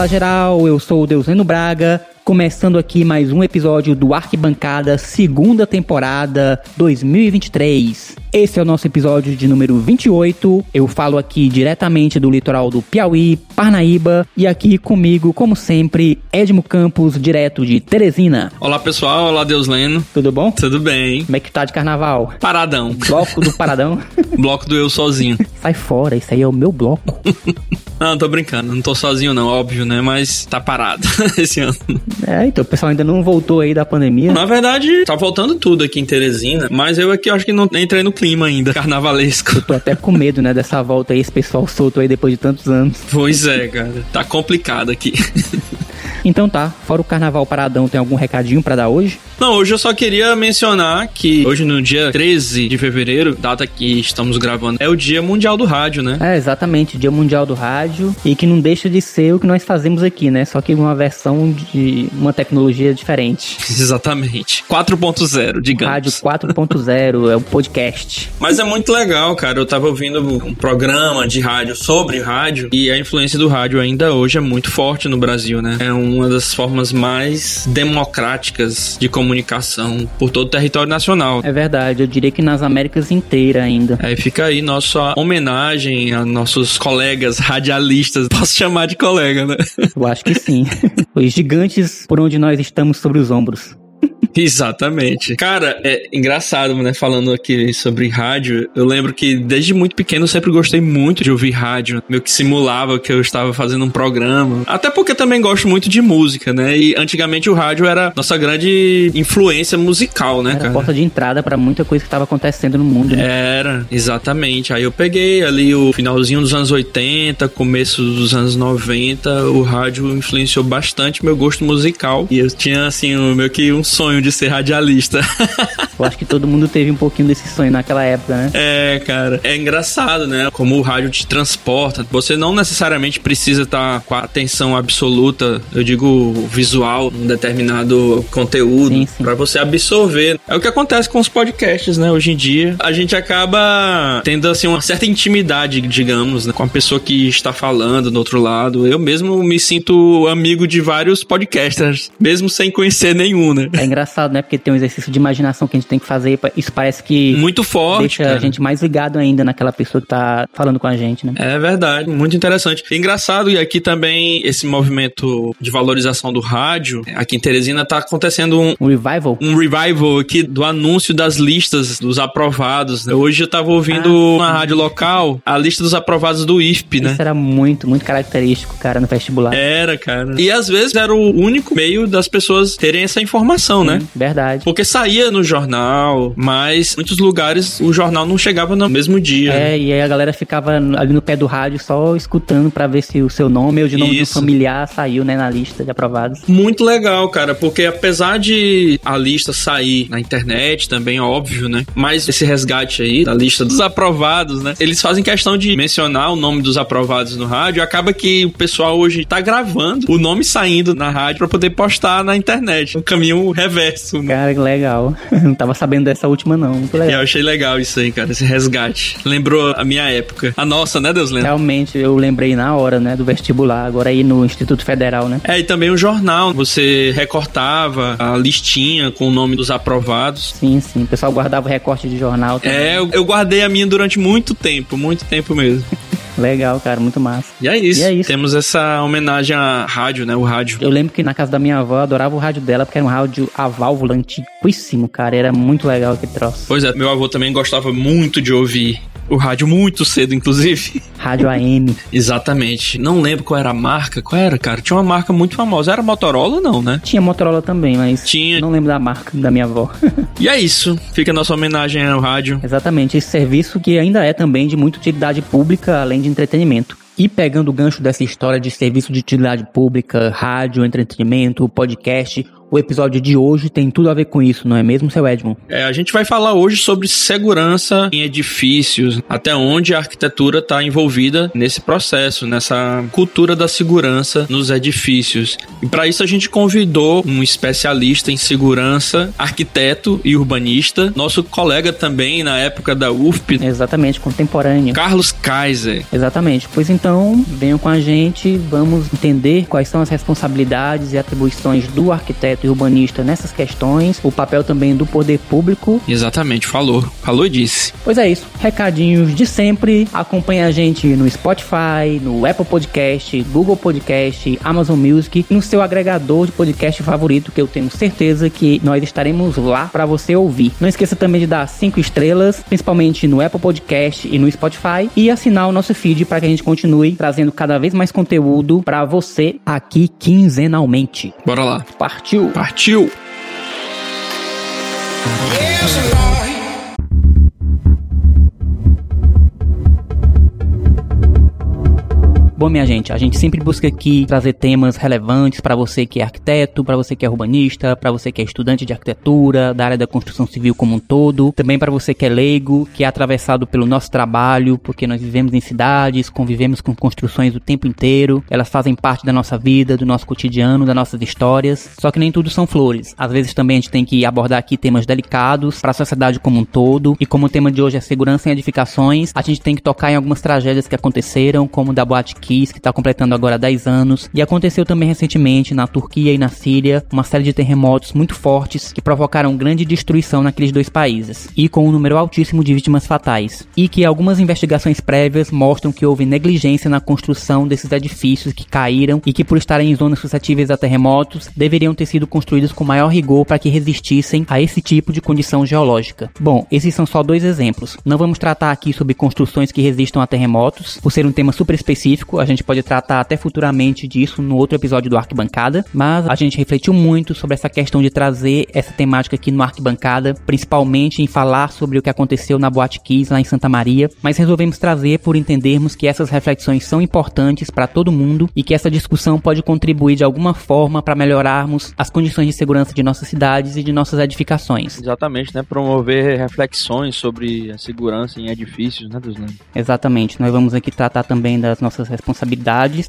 Fala geral, eu sou o Deuseno Braga, começando aqui mais um episódio do Arquibancada, segunda temporada 2023. Esse é o nosso episódio de número 28. Eu falo aqui diretamente do litoral do Piauí, Parnaíba, e aqui comigo, como sempre, Edmo Campos, direto de Teresina. Olá pessoal, olá Deus Leno. Tudo bom? Tudo bem. Como é que tá de carnaval? Paradão. Bloco do Paradão? bloco do eu sozinho. Sai fora, isso aí é o meu bloco. não, tô brincando, não tô sozinho não, óbvio, né? Mas tá parado esse ano. É, então o pessoal ainda não voltou aí da pandemia. Na verdade, tá voltando tudo aqui em Teresina, mas eu aqui acho que não entrei no clima ainda, carnavalesco. Eu tô até com medo, né, dessa volta aí, esse pessoal solto aí depois de tantos anos. Pois é, cara, tá complicado aqui. Então tá, fora o carnaval paradão, tem algum recadinho para dar hoje? Não, hoje eu só queria mencionar que hoje no dia 13 de fevereiro, data que estamos gravando, é o Dia Mundial do Rádio, né? É, exatamente, Dia Mundial do Rádio e que não deixa de ser o que nós fazemos aqui, né? Só que uma versão de uma tecnologia diferente. Exatamente. 4.0, digamos. Rádio 4.0 é o podcast. Mas é muito legal, cara. Eu tava ouvindo um programa de rádio sobre rádio e a influência do rádio ainda hoje é muito forte no Brasil, né? É uma das formas mais democráticas de comunicação por todo o território nacional. É verdade, eu diria que nas Américas inteira ainda. Aí fica aí nossa homenagem a nossos colegas radialistas. Posso chamar de colega, né? Eu acho que sim. Os gigantes por onde nós estamos sobre os ombros. Exatamente. Cara, é engraçado, né? Falando aqui sobre rádio, eu lembro que desde muito pequeno eu sempre gostei muito de ouvir rádio. Meio que simulava que eu estava fazendo um programa. Até porque também gosto muito de música, né? E antigamente o rádio era nossa grande influência musical, né, era cara? porta de entrada para muita coisa que estava acontecendo no mundo. Né? Era, exatamente. Aí eu peguei ali o finalzinho dos anos 80, começo dos anos 90, o rádio influenciou bastante meu gosto musical. E eu tinha, assim, meio que um sonho sonho de ser radialista. Eu acho que todo mundo teve um pouquinho desse sonho naquela época, né? É, cara. É engraçado, né? Como o rádio te transporta. Você não necessariamente precisa estar com a atenção absoluta, eu digo visual, um determinado conteúdo, para você absorver. É o que acontece com os podcasts, né? Hoje em dia, a gente acaba tendo, assim, uma certa intimidade, digamos, né? com a pessoa que está falando do outro lado. Eu mesmo me sinto amigo de vários podcasters, mesmo sem conhecer nenhum, né? É engraçado engraçado, né? Porque tem um exercício de imaginação que a gente tem que fazer. Isso parece que. Muito forte. Deixa cara. a gente mais ligado ainda naquela pessoa que tá falando com a gente, né? É verdade, muito interessante. Engraçado, e aqui também esse movimento de valorização do rádio, aqui em Teresina tá acontecendo um. Um revival? Um revival aqui do anúncio das listas dos aprovados. Né? Hoje eu tava ouvindo ah, na rádio local a lista dos aprovados do IFP, né? Isso era muito, muito característico, cara, no vestibular. Era, cara. E às vezes era o único meio das pessoas terem essa informação, né? Verdade. Porque saía no jornal, mas muitos lugares o jornal não chegava no mesmo dia. É, e aí a galera ficava ali no pé do rádio só escutando para ver se o seu nome ou de nome Isso. do familiar saiu, né, na lista de aprovados. Muito legal, cara, porque apesar de a lista sair na internet também, óbvio, né? Mas esse resgate aí da lista dos aprovados, né? Eles fazem questão de mencionar o nome dos aprovados no rádio. Acaba que o pessoal hoje tá gravando o nome saindo na rádio para poder postar na internet. Um caminho reverso universo. Né? Cara, que legal. Não tava sabendo dessa última, não. Muito legal. Eu achei legal isso aí, cara, esse resgate. Lembrou a minha época. A nossa, né, Deus lembra? Realmente, eu lembrei na hora, né, do vestibular, agora aí no Instituto Federal, né? É, e também o jornal. Você recortava a listinha com o nome dos aprovados. Sim, sim. O pessoal guardava o recorte de jornal também. É, eu guardei a minha durante muito tempo, muito tempo mesmo. Legal, cara, muito massa. E é, isso. e é isso. Temos essa homenagem à rádio, né? O rádio. Eu lembro que na casa da minha avó eu adorava o rádio dela, porque era um rádio a válvula antiquíssimo, cara. Era muito legal aquele troço. Pois é, meu avô também gostava muito de ouvir o rádio muito cedo, inclusive. Rádio AM. Exatamente. Não lembro qual era a marca. Qual era, cara? Tinha uma marca muito famosa. Era Motorola, não, né? Tinha Motorola também, mas. Tinha. Não lembro da marca da minha avó. e é isso. Fica a nossa homenagem ao rádio. Exatamente. Esse serviço que ainda é também de muita utilidade pública, além de entretenimento. E pegando o gancho dessa história de serviço de utilidade pública, rádio, entretenimento, podcast, o episódio de hoje tem tudo a ver com isso, não é mesmo, seu Edmond? É, a gente vai falar hoje sobre segurança em edifícios, até onde a arquitetura está envolvida nesse processo, nessa cultura da segurança nos edifícios. E para isso a gente convidou um especialista em segurança, arquiteto e urbanista, nosso colega também na época da UFP. Exatamente, contemporâneo. Carlos Kaiser. Exatamente. Pois então, venham com a gente, vamos entender quais são as responsabilidades e atribuições do arquiteto e urbanista nessas questões, o papel também do poder público. Exatamente, falou. Falou e disse. Pois é isso. Recadinhos de sempre. Acompanhe a gente no Spotify, no Apple Podcast, Google Podcast, Amazon Music, no seu agregador de podcast favorito, que eu tenho certeza que nós estaremos lá para você ouvir. Não esqueça também de dar cinco estrelas, principalmente no Apple Podcast e no Spotify, e assinar o nosso feed para que a gente continue trazendo cada vez mais conteúdo para você aqui quinzenalmente. Bora lá. Partiu. Partiu. Bom, minha gente, a gente sempre busca aqui trazer temas relevantes para você que é arquiteto, para você que é urbanista, para você que é estudante de arquitetura, da área da construção civil como um todo, também para você que é leigo, que é atravessado pelo nosso trabalho, porque nós vivemos em cidades, convivemos com construções o tempo inteiro, elas fazem parte da nossa vida, do nosso cotidiano, das nossas histórias. Só que nem tudo são flores. Às vezes também a gente tem que abordar aqui temas delicados para a sociedade como um todo, e como o tema de hoje é segurança em edificações, a gente tem que tocar em algumas tragédias que aconteceram, como da Boate Kiss, que está completando agora 10 anos, e aconteceu também recentemente na Turquia e na Síria uma série de terremotos muito fortes que provocaram grande destruição naqueles dois países, e com um número altíssimo de vítimas fatais, e que algumas investigações prévias mostram que houve negligência na construção desses edifícios que caíram e que por estarem em zonas suscetíveis a terremotos, deveriam ter sido construídos com maior rigor para que resistissem a esse tipo de condição geológica. Bom, esses são só dois exemplos. Não vamos tratar aqui sobre construções que resistam a terremotos, por ser um tema super específico, a gente pode tratar até futuramente disso no outro episódio do Arquibancada, mas a gente refletiu muito sobre essa questão de trazer essa temática aqui no Arquibancada, principalmente em falar sobre o que aconteceu na Boate Kiss lá em Santa Maria, mas resolvemos trazer por entendermos que essas reflexões são importantes para todo mundo e que essa discussão pode contribuir de alguma forma para melhorarmos as condições de segurança de nossas cidades e de nossas edificações. Exatamente, né? Promover reflexões sobre a segurança em edifícios, né, Duslane? Exatamente. Nós vamos aqui tratar também das nossas responsabilidades,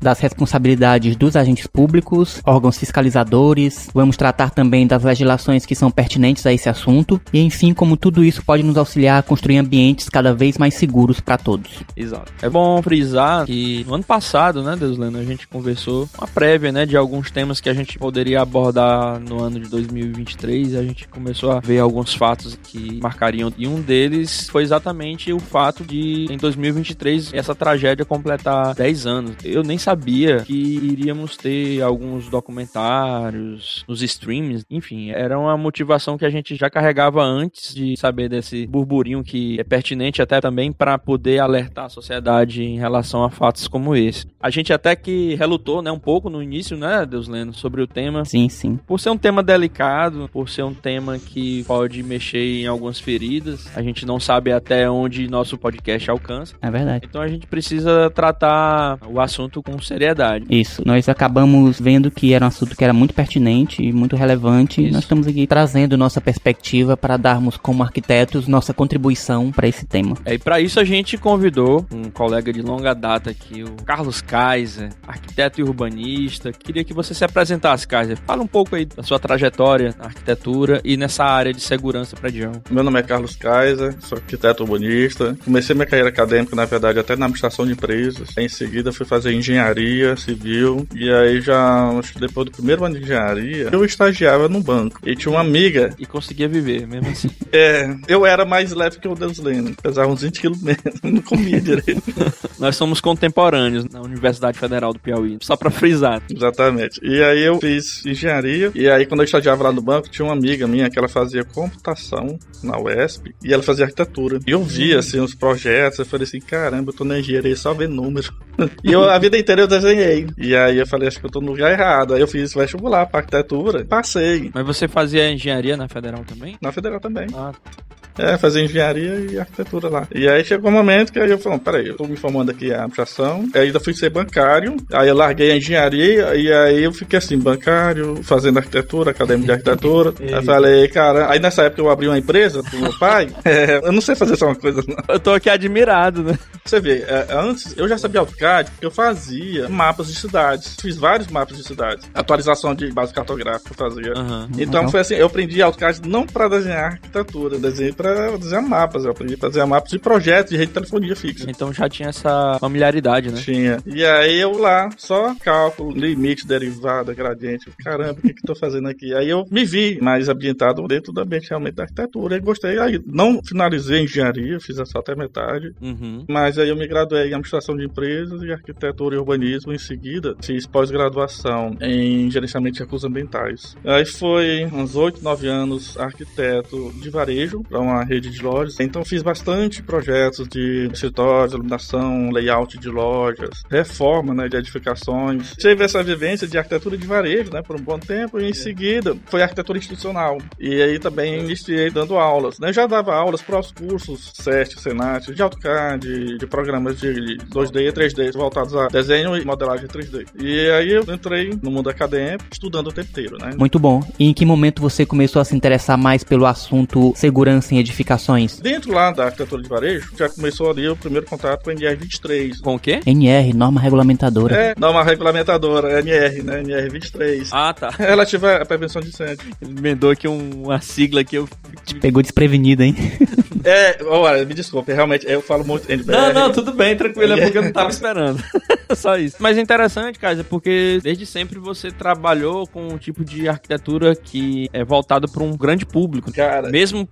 das responsabilidades dos agentes públicos, órgãos fiscalizadores. Vamos tratar também das legislações que são pertinentes a esse assunto e, enfim, como tudo isso pode nos auxiliar a construir ambientes cada vez mais seguros para todos. Exato. É bom frisar que no ano passado, né, Deslano, a gente conversou uma prévia, né, de alguns temas que a gente poderia abordar no ano de 2023 e a gente começou a ver alguns fatos que marcariam e um deles foi exatamente o fato de em 2023 essa tragédia completar 10 anos. Eu nem sabia que iríamos ter alguns documentários nos streams, enfim, era uma motivação que a gente já carregava antes de saber desse burburinho que é pertinente até também para poder alertar a sociedade em relação a fatos como esse. A gente até que relutou, né, um pouco no início, né, Deus Lendo, sobre o tema. Sim, sim. Por ser um tema delicado, por ser um tema que pode mexer em algumas feridas, a gente não sabe até onde nosso podcast alcança. É verdade. Então a gente precisa tratar o assunto com seriedade. Isso. Nós acabamos vendo que era um assunto que era muito pertinente e muito relevante. Isso. Nós estamos aqui trazendo nossa perspectiva para darmos como arquitetos nossa contribuição para esse tema. É, e para isso a gente convidou um colega de longa data aqui, o Carlos Kaiser, arquiteto e urbanista. Queria que você se apresentasse, Kaiser. Fala um pouco aí da sua trajetória na arquitetura e nessa área de segurança predial. Meu nome é Carlos Kaiser, sou arquiteto urbanista. Comecei minha carreira acadêmica, na verdade, até na administração de empresas. Em seguida fui fazer engenharia civil e aí já, acho que depois do primeiro ano de engenharia, eu estagiava no banco e tinha uma amiga. E conseguia viver, mesmo assim. é, eu era mais leve que o Deus Leno, pesava uns 20 quilos menos, não comia direito. Nós somos contemporâneos na Universidade Federal do Piauí, só pra frisar. Exatamente. E aí eu fiz engenharia e aí quando eu estagiava lá no banco, tinha uma amiga minha que ela fazia computação na UESP e ela fazia arquitetura. E eu via assim os projetos, eu falei assim, caramba, eu tô na engenharia só vendo números. E eu a vida inteira eu desenhei. E aí eu falei, acho que eu tô no lugar errado. Aí eu fiz vestibular pra arquitetura, passei. Mas você fazia engenharia na Federal também? Na Federal também. Ah. É, fazer engenharia e arquitetura lá. E aí chegou um momento que aí eu falei, peraí, eu tô me formando aqui a administração, aí ainda fui ser bancário, aí eu larguei a engenharia e aí eu fiquei assim, bancário, fazendo arquitetura, acadêmico de arquitetura. aí falei, cara, aí nessa época eu abri uma empresa do meu pai, é, eu não sei fazer essa uma coisa não. Eu tô aqui admirado, né? Você vê, é, antes eu já sabia AutoCAD porque eu fazia mapas de cidades, fiz vários mapas de cidades, atualização de base cartográfica eu fazia. Uhum. Então foi assim, eu aprendi AutoCAD não para desenhar arquitetura, eu desenhei para desenhar mapas, eu aprendi para desenhar mapas de projetos de rede de telefonia fixa. Então já tinha essa familiaridade, né? Tinha. E aí eu lá, só cálculo, limite, derivada, gradiente. Caramba, o que que tô fazendo aqui? Aí eu me vi mais ambientado dentro do ambiente realmente da arquitetura e gostei. Aí não finalizei engenharia, fiz só até metade, uhum. mas aí eu me graduei em administração de empresas e arquitetura e urbanismo em seguida. Fiz pós-graduação em gerenciamento de recursos ambientais. Aí foi uns 8, 9 anos arquiteto de varejo para uma rede de lojas. Então fiz bastante projetos de escritórios, iluminação, layout de lojas, reforma né, de edificações. Tive essa vivência de arquitetura de varejo né, por um bom tempo e em seguida foi arquitetura institucional. E aí também iniciei dando aulas. Né? Já dava aulas para os cursos SEST, Senat, de AutoCAD, de programas de 2D e 3D voltados a desenho e modelagem 3D. E aí eu entrei no mundo acadêmico estudando o tempo inteiro. Né? Muito bom. E em que momento você começou a se interessar mais pelo assunto segurança em edificações? Dentro lá da arquitetura de varejo, já começou ali o primeiro contato com a NR 23. Com o quê? NR, norma regulamentadora. É, norma regulamentadora, NR, né? NR 23. Ah, tá. Relativa à prevenção de incêndio. Ele emendou aqui um, uma sigla que eu. Te pegou desprevenido, hein? é, olha, me desculpe, realmente, eu falo muito NBR. Não, não, tudo bem, tranquilo, é porque eu não tava esperando. Só isso. Mas é interessante, cara, porque desde sempre você trabalhou com um tipo de arquitetura que é voltado para um grande público. Cara. Mesmo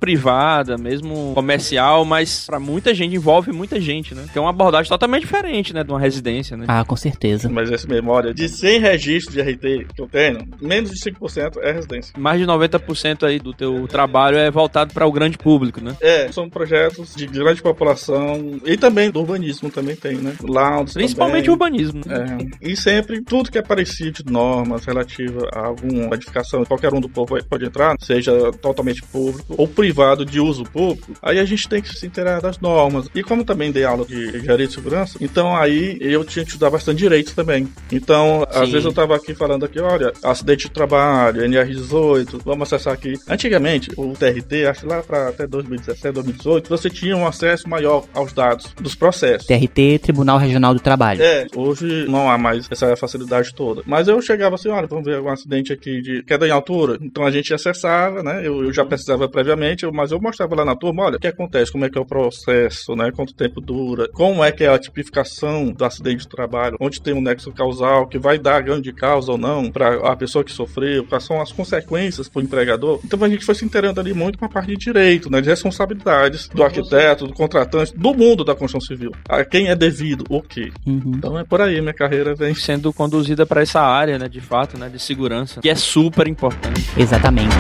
mesmo comercial, mas para muita gente, envolve muita gente, né? Que é uma abordagem totalmente diferente, né? De uma residência, né? Ah, com certeza. Mas essa memória, de 100 registros de RT que eu tenho, menos de 5% é residência. Mais de 90% aí do teu trabalho é voltado para o grande público, né? É, são projetos de grande população e também do urbanismo também tem, né? Lounge Principalmente também. urbanismo. Né? É. E sempre tudo que é parecido de normas relativa a alguma edificação, qualquer um do povo pode entrar, seja totalmente público ou privado de uso público, aí a gente tem que se inteirar das normas. E como também dei aula de engenharia de segurança, então aí eu tinha que estudar bastante direito também. Então, Sim. às vezes eu tava aqui falando aqui, olha, acidente de trabalho, NR18, vamos acessar aqui. Antigamente, o TRT, acho lá para até 2017, 2018, você tinha um acesso maior aos dados dos processos. TRT, Tribunal Regional do Trabalho. É, hoje não há mais essa facilidade toda. Mas eu chegava assim, olha, vamos ver um acidente aqui de queda em altura. Então a gente acessava, né? Eu, eu já pesquisava previamente, mas eu mostrava lá na turma, olha, o que acontece, como é que é o processo, né? Quanto tempo dura, como é que é a tipificação do acidente de trabalho, onde tem um nexo causal que vai dar ganho de causa ou não para a pessoa que sofreu, quais são as consequências para o empregador. Então a gente foi se inteirando ali muito com a parte de direito, né? De responsabilidades do arquiteto, do contratante, do mundo da construção civil. A quem é devido o quê? Uhum. Então é por aí, minha carreira vem sendo conduzida para essa área, né? De fato, né? De segurança, que é super importante. Exatamente.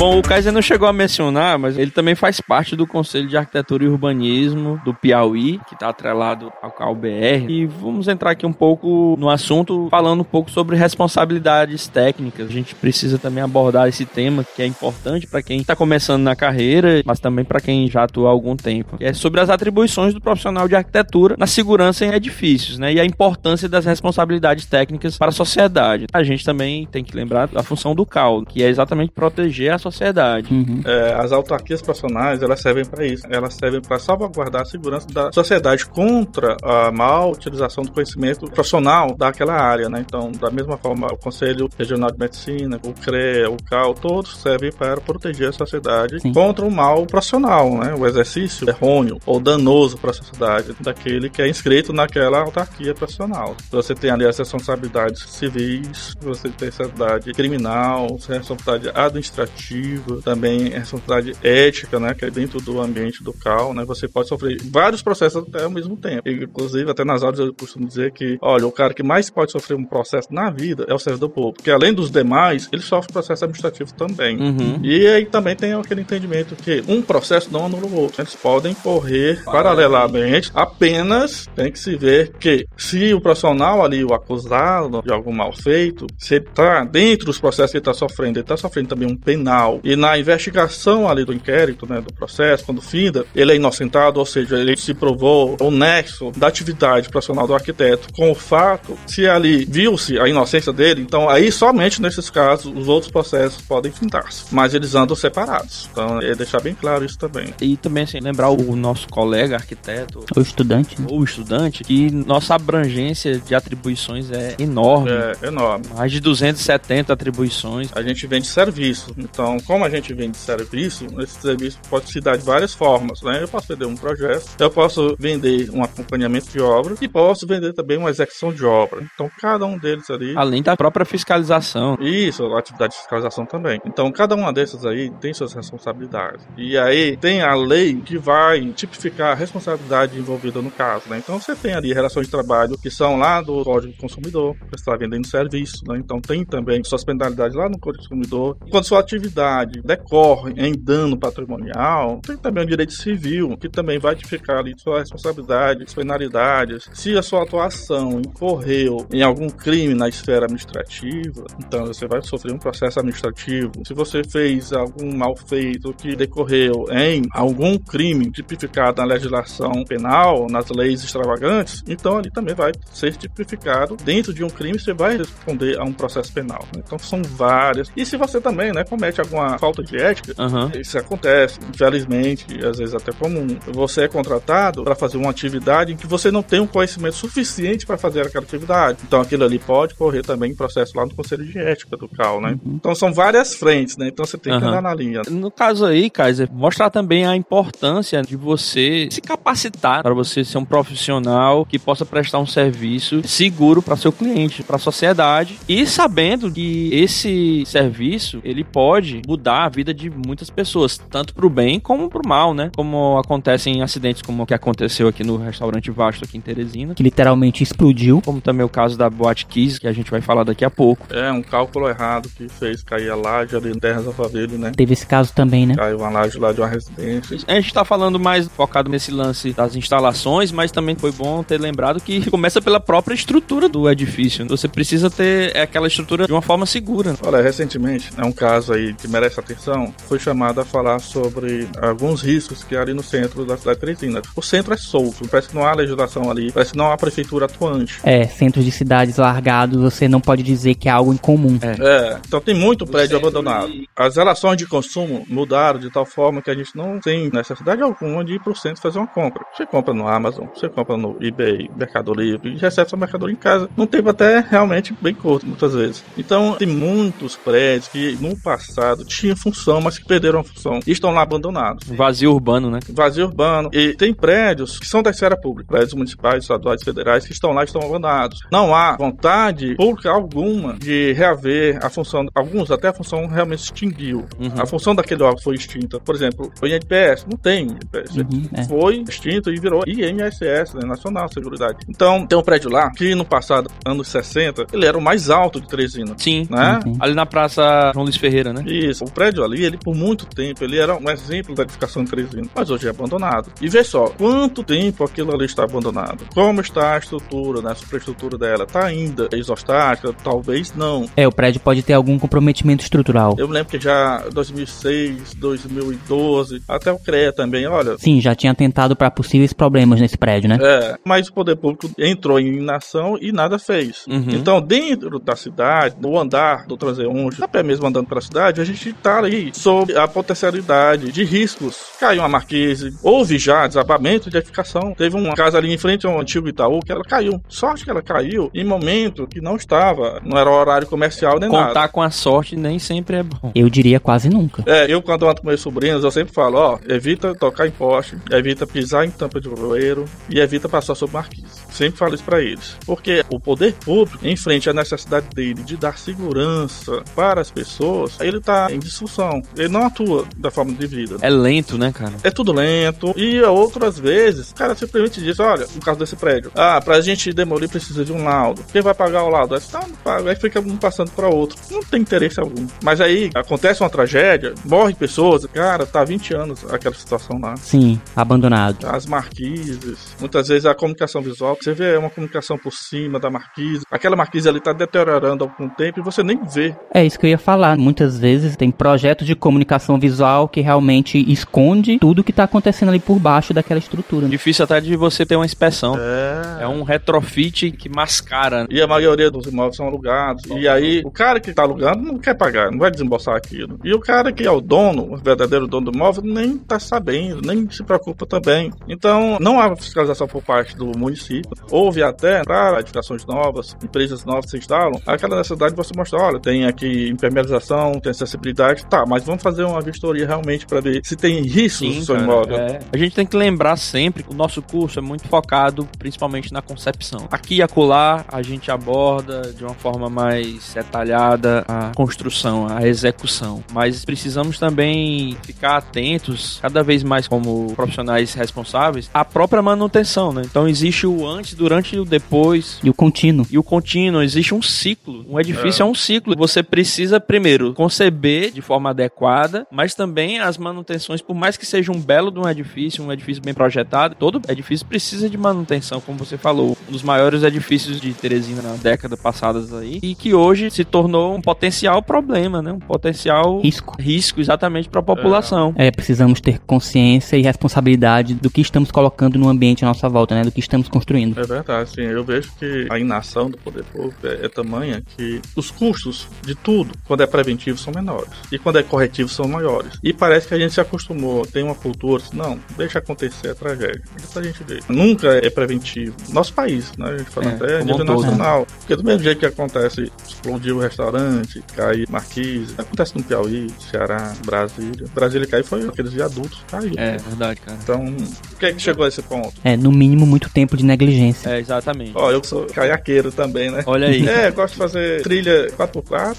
Bom, o Kaiser não chegou a mencionar, mas ele também faz parte do Conselho de Arquitetura e Urbanismo do Piauí, que está atrelado ao CalBR. E vamos entrar aqui um pouco no assunto, falando um pouco sobre responsabilidades técnicas. A gente precisa também abordar esse tema que é importante para quem está começando na carreira, mas também para quem já atua há algum tempo. É sobre as atribuições do profissional de arquitetura na segurança em edifícios, né? E a importância das responsabilidades técnicas para a sociedade. A gente também tem que lembrar da função do CAL, que é exatamente proteger a sociedade sociedade. Uhum. É, as autarquias profissionais, elas servem para isso. Elas servem para salvaguardar a segurança da sociedade contra a mal utilização do conhecimento profissional daquela área, né? Então, da mesma forma, o Conselho Regional de Medicina, o CREA, o CAL, todos servem para proteger a sociedade Sim. contra o mal profissional, né? O exercício errôneo ou danoso para a sociedade daquele que é inscrito naquela autarquia profissional. Você tem ali as responsabilidades civis, você tem responsabilidade criminal, responsabilidade administrativa, administrativa, também responsabilidade ética, né, que é dentro do ambiente do CAL, né, você pode sofrer vários processos até ao mesmo tempo. E, inclusive, até nas aulas eu costumo dizer que, olha, o cara que mais pode sofrer um processo na vida é o servidor público, porque além dos demais, ele sofre processo administrativo também. Uhum. E aí também tem aquele entendimento que um processo não anula o outro. Eles podem correr paralelamente, apenas tem que se ver que se o profissional ali, o acusado de algum mal feito, se ele está dentro dos processos que ele está sofrendo, ele está sofrendo também um penal, e na investigação ali do inquérito, né, do processo, quando finda, ele é inocentado, ou seja, ele se provou o nexo da atividade profissional do arquiteto com o fato, se ali viu-se a inocência dele, então aí somente nesses casos os outros processos podem findar-se, mas eles andam separados. Então é deixar bem claro isso também. E também assim, lembrar o nosso colega arquiteto O estudante. né? ou estudante que nossa abrangência de atribuições é enorme. É enorme. Mais de 270 atribuições. A gente vende serviço. Então, como a gente vende serviço, esse serviço pode se dar de várias formas, né? Eu posso vender um projeto, eu posso vender um acompanhamento de obra e posso vender também uma execução de obra. Então, cada um deles ali Além da própria fiscalização. Isso, a atividade de fiscalização também. Então, cada uma dessas aí tem suas responsabilidades. E aí tem a lei que vai tipificar a responsabilidade envolvida no caso, né? Então, você tem ali relações de trabalho que são lá do Código do Consumidor, você está vendendo serviço, né? Então, tem também suas penalidades lá no Código do Consumidor. Quando sua atividade decorre em dano patrimonial, tem também o direito civil, que também vai tipificar ali sua responsabilidade, suas penalidades. Se a sua atuação incorreu em algum crime na esfera administrativa, então você vai sofrer um processo administrativo. Se você fez algum mal feito que decorreu em algum crime tipificado na legislação penal, nas leis extravagantes, então ali também vai ser tipificado dentro de um crime, você vai responder a um processo penal. Então são várias. E se você também, né, comete alguma falta de ética, Aham. isso acontece, infelizmente, às vezes até comum. Você é contratado para fazer uma atividade em que você não tem um conhecimento suficiente para fazer aquela atividade. Então aquilo ali pode correr também em processo lá no Conselho de Ética do CAL, né? Então são várias frentes, né? Então você tem que andar na linha. No caso aí, Kaiser, mostrar também a importância de você se capacitar para você ser um profissional que possa prestar um serviço seguro para seu cliente, para a sociedade e sabendo que esse serviço ele pode mudar a vida de muitas pessoas, tanto para o bem como para o mal, né? Como acontecem acidentes como o que aconteceu aqui no restaurante Vasto aqui em Teresina. Que literalmente explodiu. Como também o caso da Boate Kiss, que a gente vai falar daqui a pouco. É um cálculo errado que fez cair a laje ali em Terras Alphaville, né? Teve esse caso também, né? Caiu uma laje lá de uma residência. A gente tá falando mais focado nesse lance das instalações, mas também foi bom ter lembrado que começa pela própria estrutura do edifício. Você precisa ter aquela estrutura de uma forma segura. Olha, recentemente, é um caso aí que merece atenção, foi chamado a falar sobre alguns riscos que há ali no centro da cidade de Teresina. O centro é solto, parece que não há legislação ali, parece que não há prefeitura atuante. É, centros de cidades largados, você não pode dizer que é algo incomum. É, então tem muito prédio abandonado. As relações de consumo mudaram de tal forma que a gente não tem necessidade alguma de ir pro centro fazer uma compra. Você compra no Amazon, você compra no eBay, Mercado Livre, e recebe sua mercadoria em casa. Num tempo até realmente bem curto, muitas vezes. Então tem muitos prédios que no passado tinham função, mas que perderam a função e estão lá abandonados. Vazio urbano, né? Vazio urbano. E tem prédios que são da esfera pública, prédios municipais, estaduais, federais, que estão lá e estão abandonados. Não há vontade pública alguma de reaver a função, alguns até a função realmente extinguiu. Uhum. A função daquele órgão foi extinta. Por exemplo, o INPS, não tem INPS. Uhum, é. Foi extinto e virou INSS, né, Nacional Seguridade. Então, tem um prédio lá que no passado, anos 60, ele era o mais alto de Teresina. Sim. Né? Uhum. Ali na Praça João Luiz Ferreira, né? Isso, o prédio ali, ele por muito tempo, ele era um exemplo da edificação de Teresina, mas hoje é abandonado. E vê só, quanto tempo aquilo ali está abandonado? Como está a estrutura, né, a superestrutura dela? Está ainda exostática? Talvez não. É, o prédio pode ter algum comprometimento estrutural. Eu me lembro que já 2006, 2012, até o CREA também, olha, Sim, já tinha tentado para possíveis problemas nesse prédio, né? É, mas o poder público entrou em inação e nada fez. Uhum. Então, dentro da cidade, no andar do transeunte, até mesmo andando pela cidade, a gente tá ali sob a potencialidade de riscos. Caiu uma marquise, houve já desabamento de edificação. Teve uma casa ali em frente ao antigo Itaú que ela caiu. Sorte que ela caiu em momento que não estava, não era horário comercial nem Contar nada. com a sorte nem sempre é bom. Eu diria quase nunca. É, eu quando ando com meus sobrinhos, eu sempre falo, ó, evita tocar em poste, evita pisar em tampa de bueiro e evita passar sobre marquise. Sempre falo isso para eles. Porque o poder público, em frente à necessidade dele de dar segurança para as pessoas, ele tá em disfunção. Ele não atua da forma devida. É lento, né, cara? É tudo lento. E outras vezes, o cara simplesmente diz: olha, no caso desse prédio, ah, pra gente demolir precisa de um laudo. Quem vai pagar o laudo? Aí, tá, não paga. Aí fica um passando para outro. Não tem interesse algum. Mas aí acontece uma tragédia, morrem pessoas, cara, tá 20 anos aquela situação lá. Sim, abandonado. As marquises, muitas vezes a comunicação visual, você vê uma comunicação por cima da marquise, aquela marquise ali tá deteriorando há algum tempo e você nem vê. É isso que eu ia falar. Muitas vezes tem projetos de comunicação visual que realmente esconde tudo que tá acontecendo ali por baixo daquela estrutura. Né? Difícil até de você ter uma inspeção. É. É um retrofit que mascara. E a maioria dos imóveis são alugados. E aí, o cara que tá alugando não quer pagar, não vai desembolsar aquilo. E o cara que é o dono, o verdadeiro dono do imóvel, nem tá sabendo, nem se preocupa também. Então, não há fiscalização por parte do município. Houve até, para edificações novas, empresas novas se instalam, aquela necessidade de você mostrar, olha, tem aqui impermeabilização, tem acessibilidade, tá, mas vamos fazer uma vistoria realmente para ver se tem risco Sim, no seu cara, imóvel. É. A gente tem que lembrar sempre que o nosso curso é muito focado principalmente na concepção. Aqui e acolá a gente aborda de uma forma mais detalhada a construção, a execução, mas precisamos também ficar atentos cada vez mais como profissionais responsáveis à própria manutenção, né? Então existe o antes, durante e o depois. E o contínuo. E o contínuo, existe um ciclo. Um edifício é, é um ciclo. Você precisa primeiro conceber de forma adequada, mas também as manutenções, por mais que seja um belo de um edifício, um edifício bem projetado, todo edifício precisa de manutenção, como você falou. Um dos maiores edifícios de Teresina na década passadas aí, e que hoje se tornou um potencial problema, né? Um potencial risco. Risco, exatamente, para a população. É. é, precisamos ter consciência e responsabilidade do que estamos colocando no ambiente à nossa volta, né? Do que estamos construindo. É verdade, sim. Eu vejo que a inação do poder público é, é tamanha que os custos de tudo, quando é preventivo, são menores. E quando é corretivo, são maiores. E parece que a gente se acostumou, tem uma cultura, não, deixa acontecer a tragédia. Isso a gente vê. Nunca é preventivo. Nosso país, né? A gente fala é, até a nível todo, nacional. Né? Porque do mesmo jeito que acontece, explodir o restaurante, cair marquise, acontece no Piauí, Ceará, Brasília. Brasília caiu foi aqueles viadutos caiu. É, verdade, cara. Então, o que é que chegou a esse ponto? É, no mínimo, muito tempo de negligência. É, exatamente. Ó, eu sou caiaqueiro também, né? Olha aí. É, gosto de fazer trilha 4x4,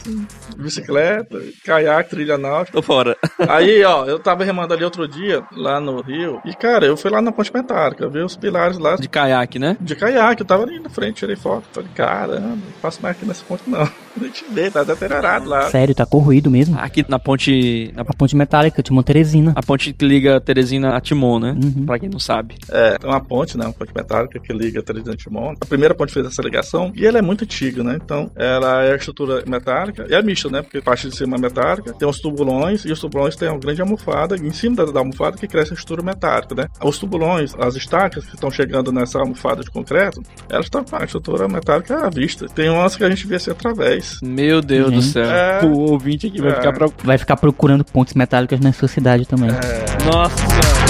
bicicleta, caiaque, trilha náutica. Tô fora. Aí, ó, eu tava remando ali outro dia, lá no Rio, e cara, eu fui lá na Ponte Metálica, vi os pilares lá. De caiaque, né? De caiaque, eu tava ali na frente, tirei foto. Falei, caramba, não passo mais aqui nessa ponte não. A gente vê, tá deteriorado lá. Sério, tá corroído mesmo. Aqui na ponte. Na a ponte metálica, Timon Teresina. A ponte que liga Teresina a Timon, né? Uhum. Pra quem não sabe. É, tem uma ponte, né? Uma ponte metálica que liga Teresina a Timon. A primeira ponte fez essa ligação e ela é muito antiga, né? Então, ela é a estrutura metálica e é mista, né? Porque parte de cima é metálica, tem os tubulões e os tubulões têm uma grande almofada e em cima da, da almofada que cresce a estrutura metálica, né? Os tubulões, as estacas que estão chegando nessa almofada de concreto, elas estão com a estrutura metálica à vista. Tem umas que a gente vê assim através. Meu Deus do céu. É... O ouvinte aqui vai, é... ficar pro... vai ficar procurando pontes metálicas na sua cidade também. É... Nossa senhora.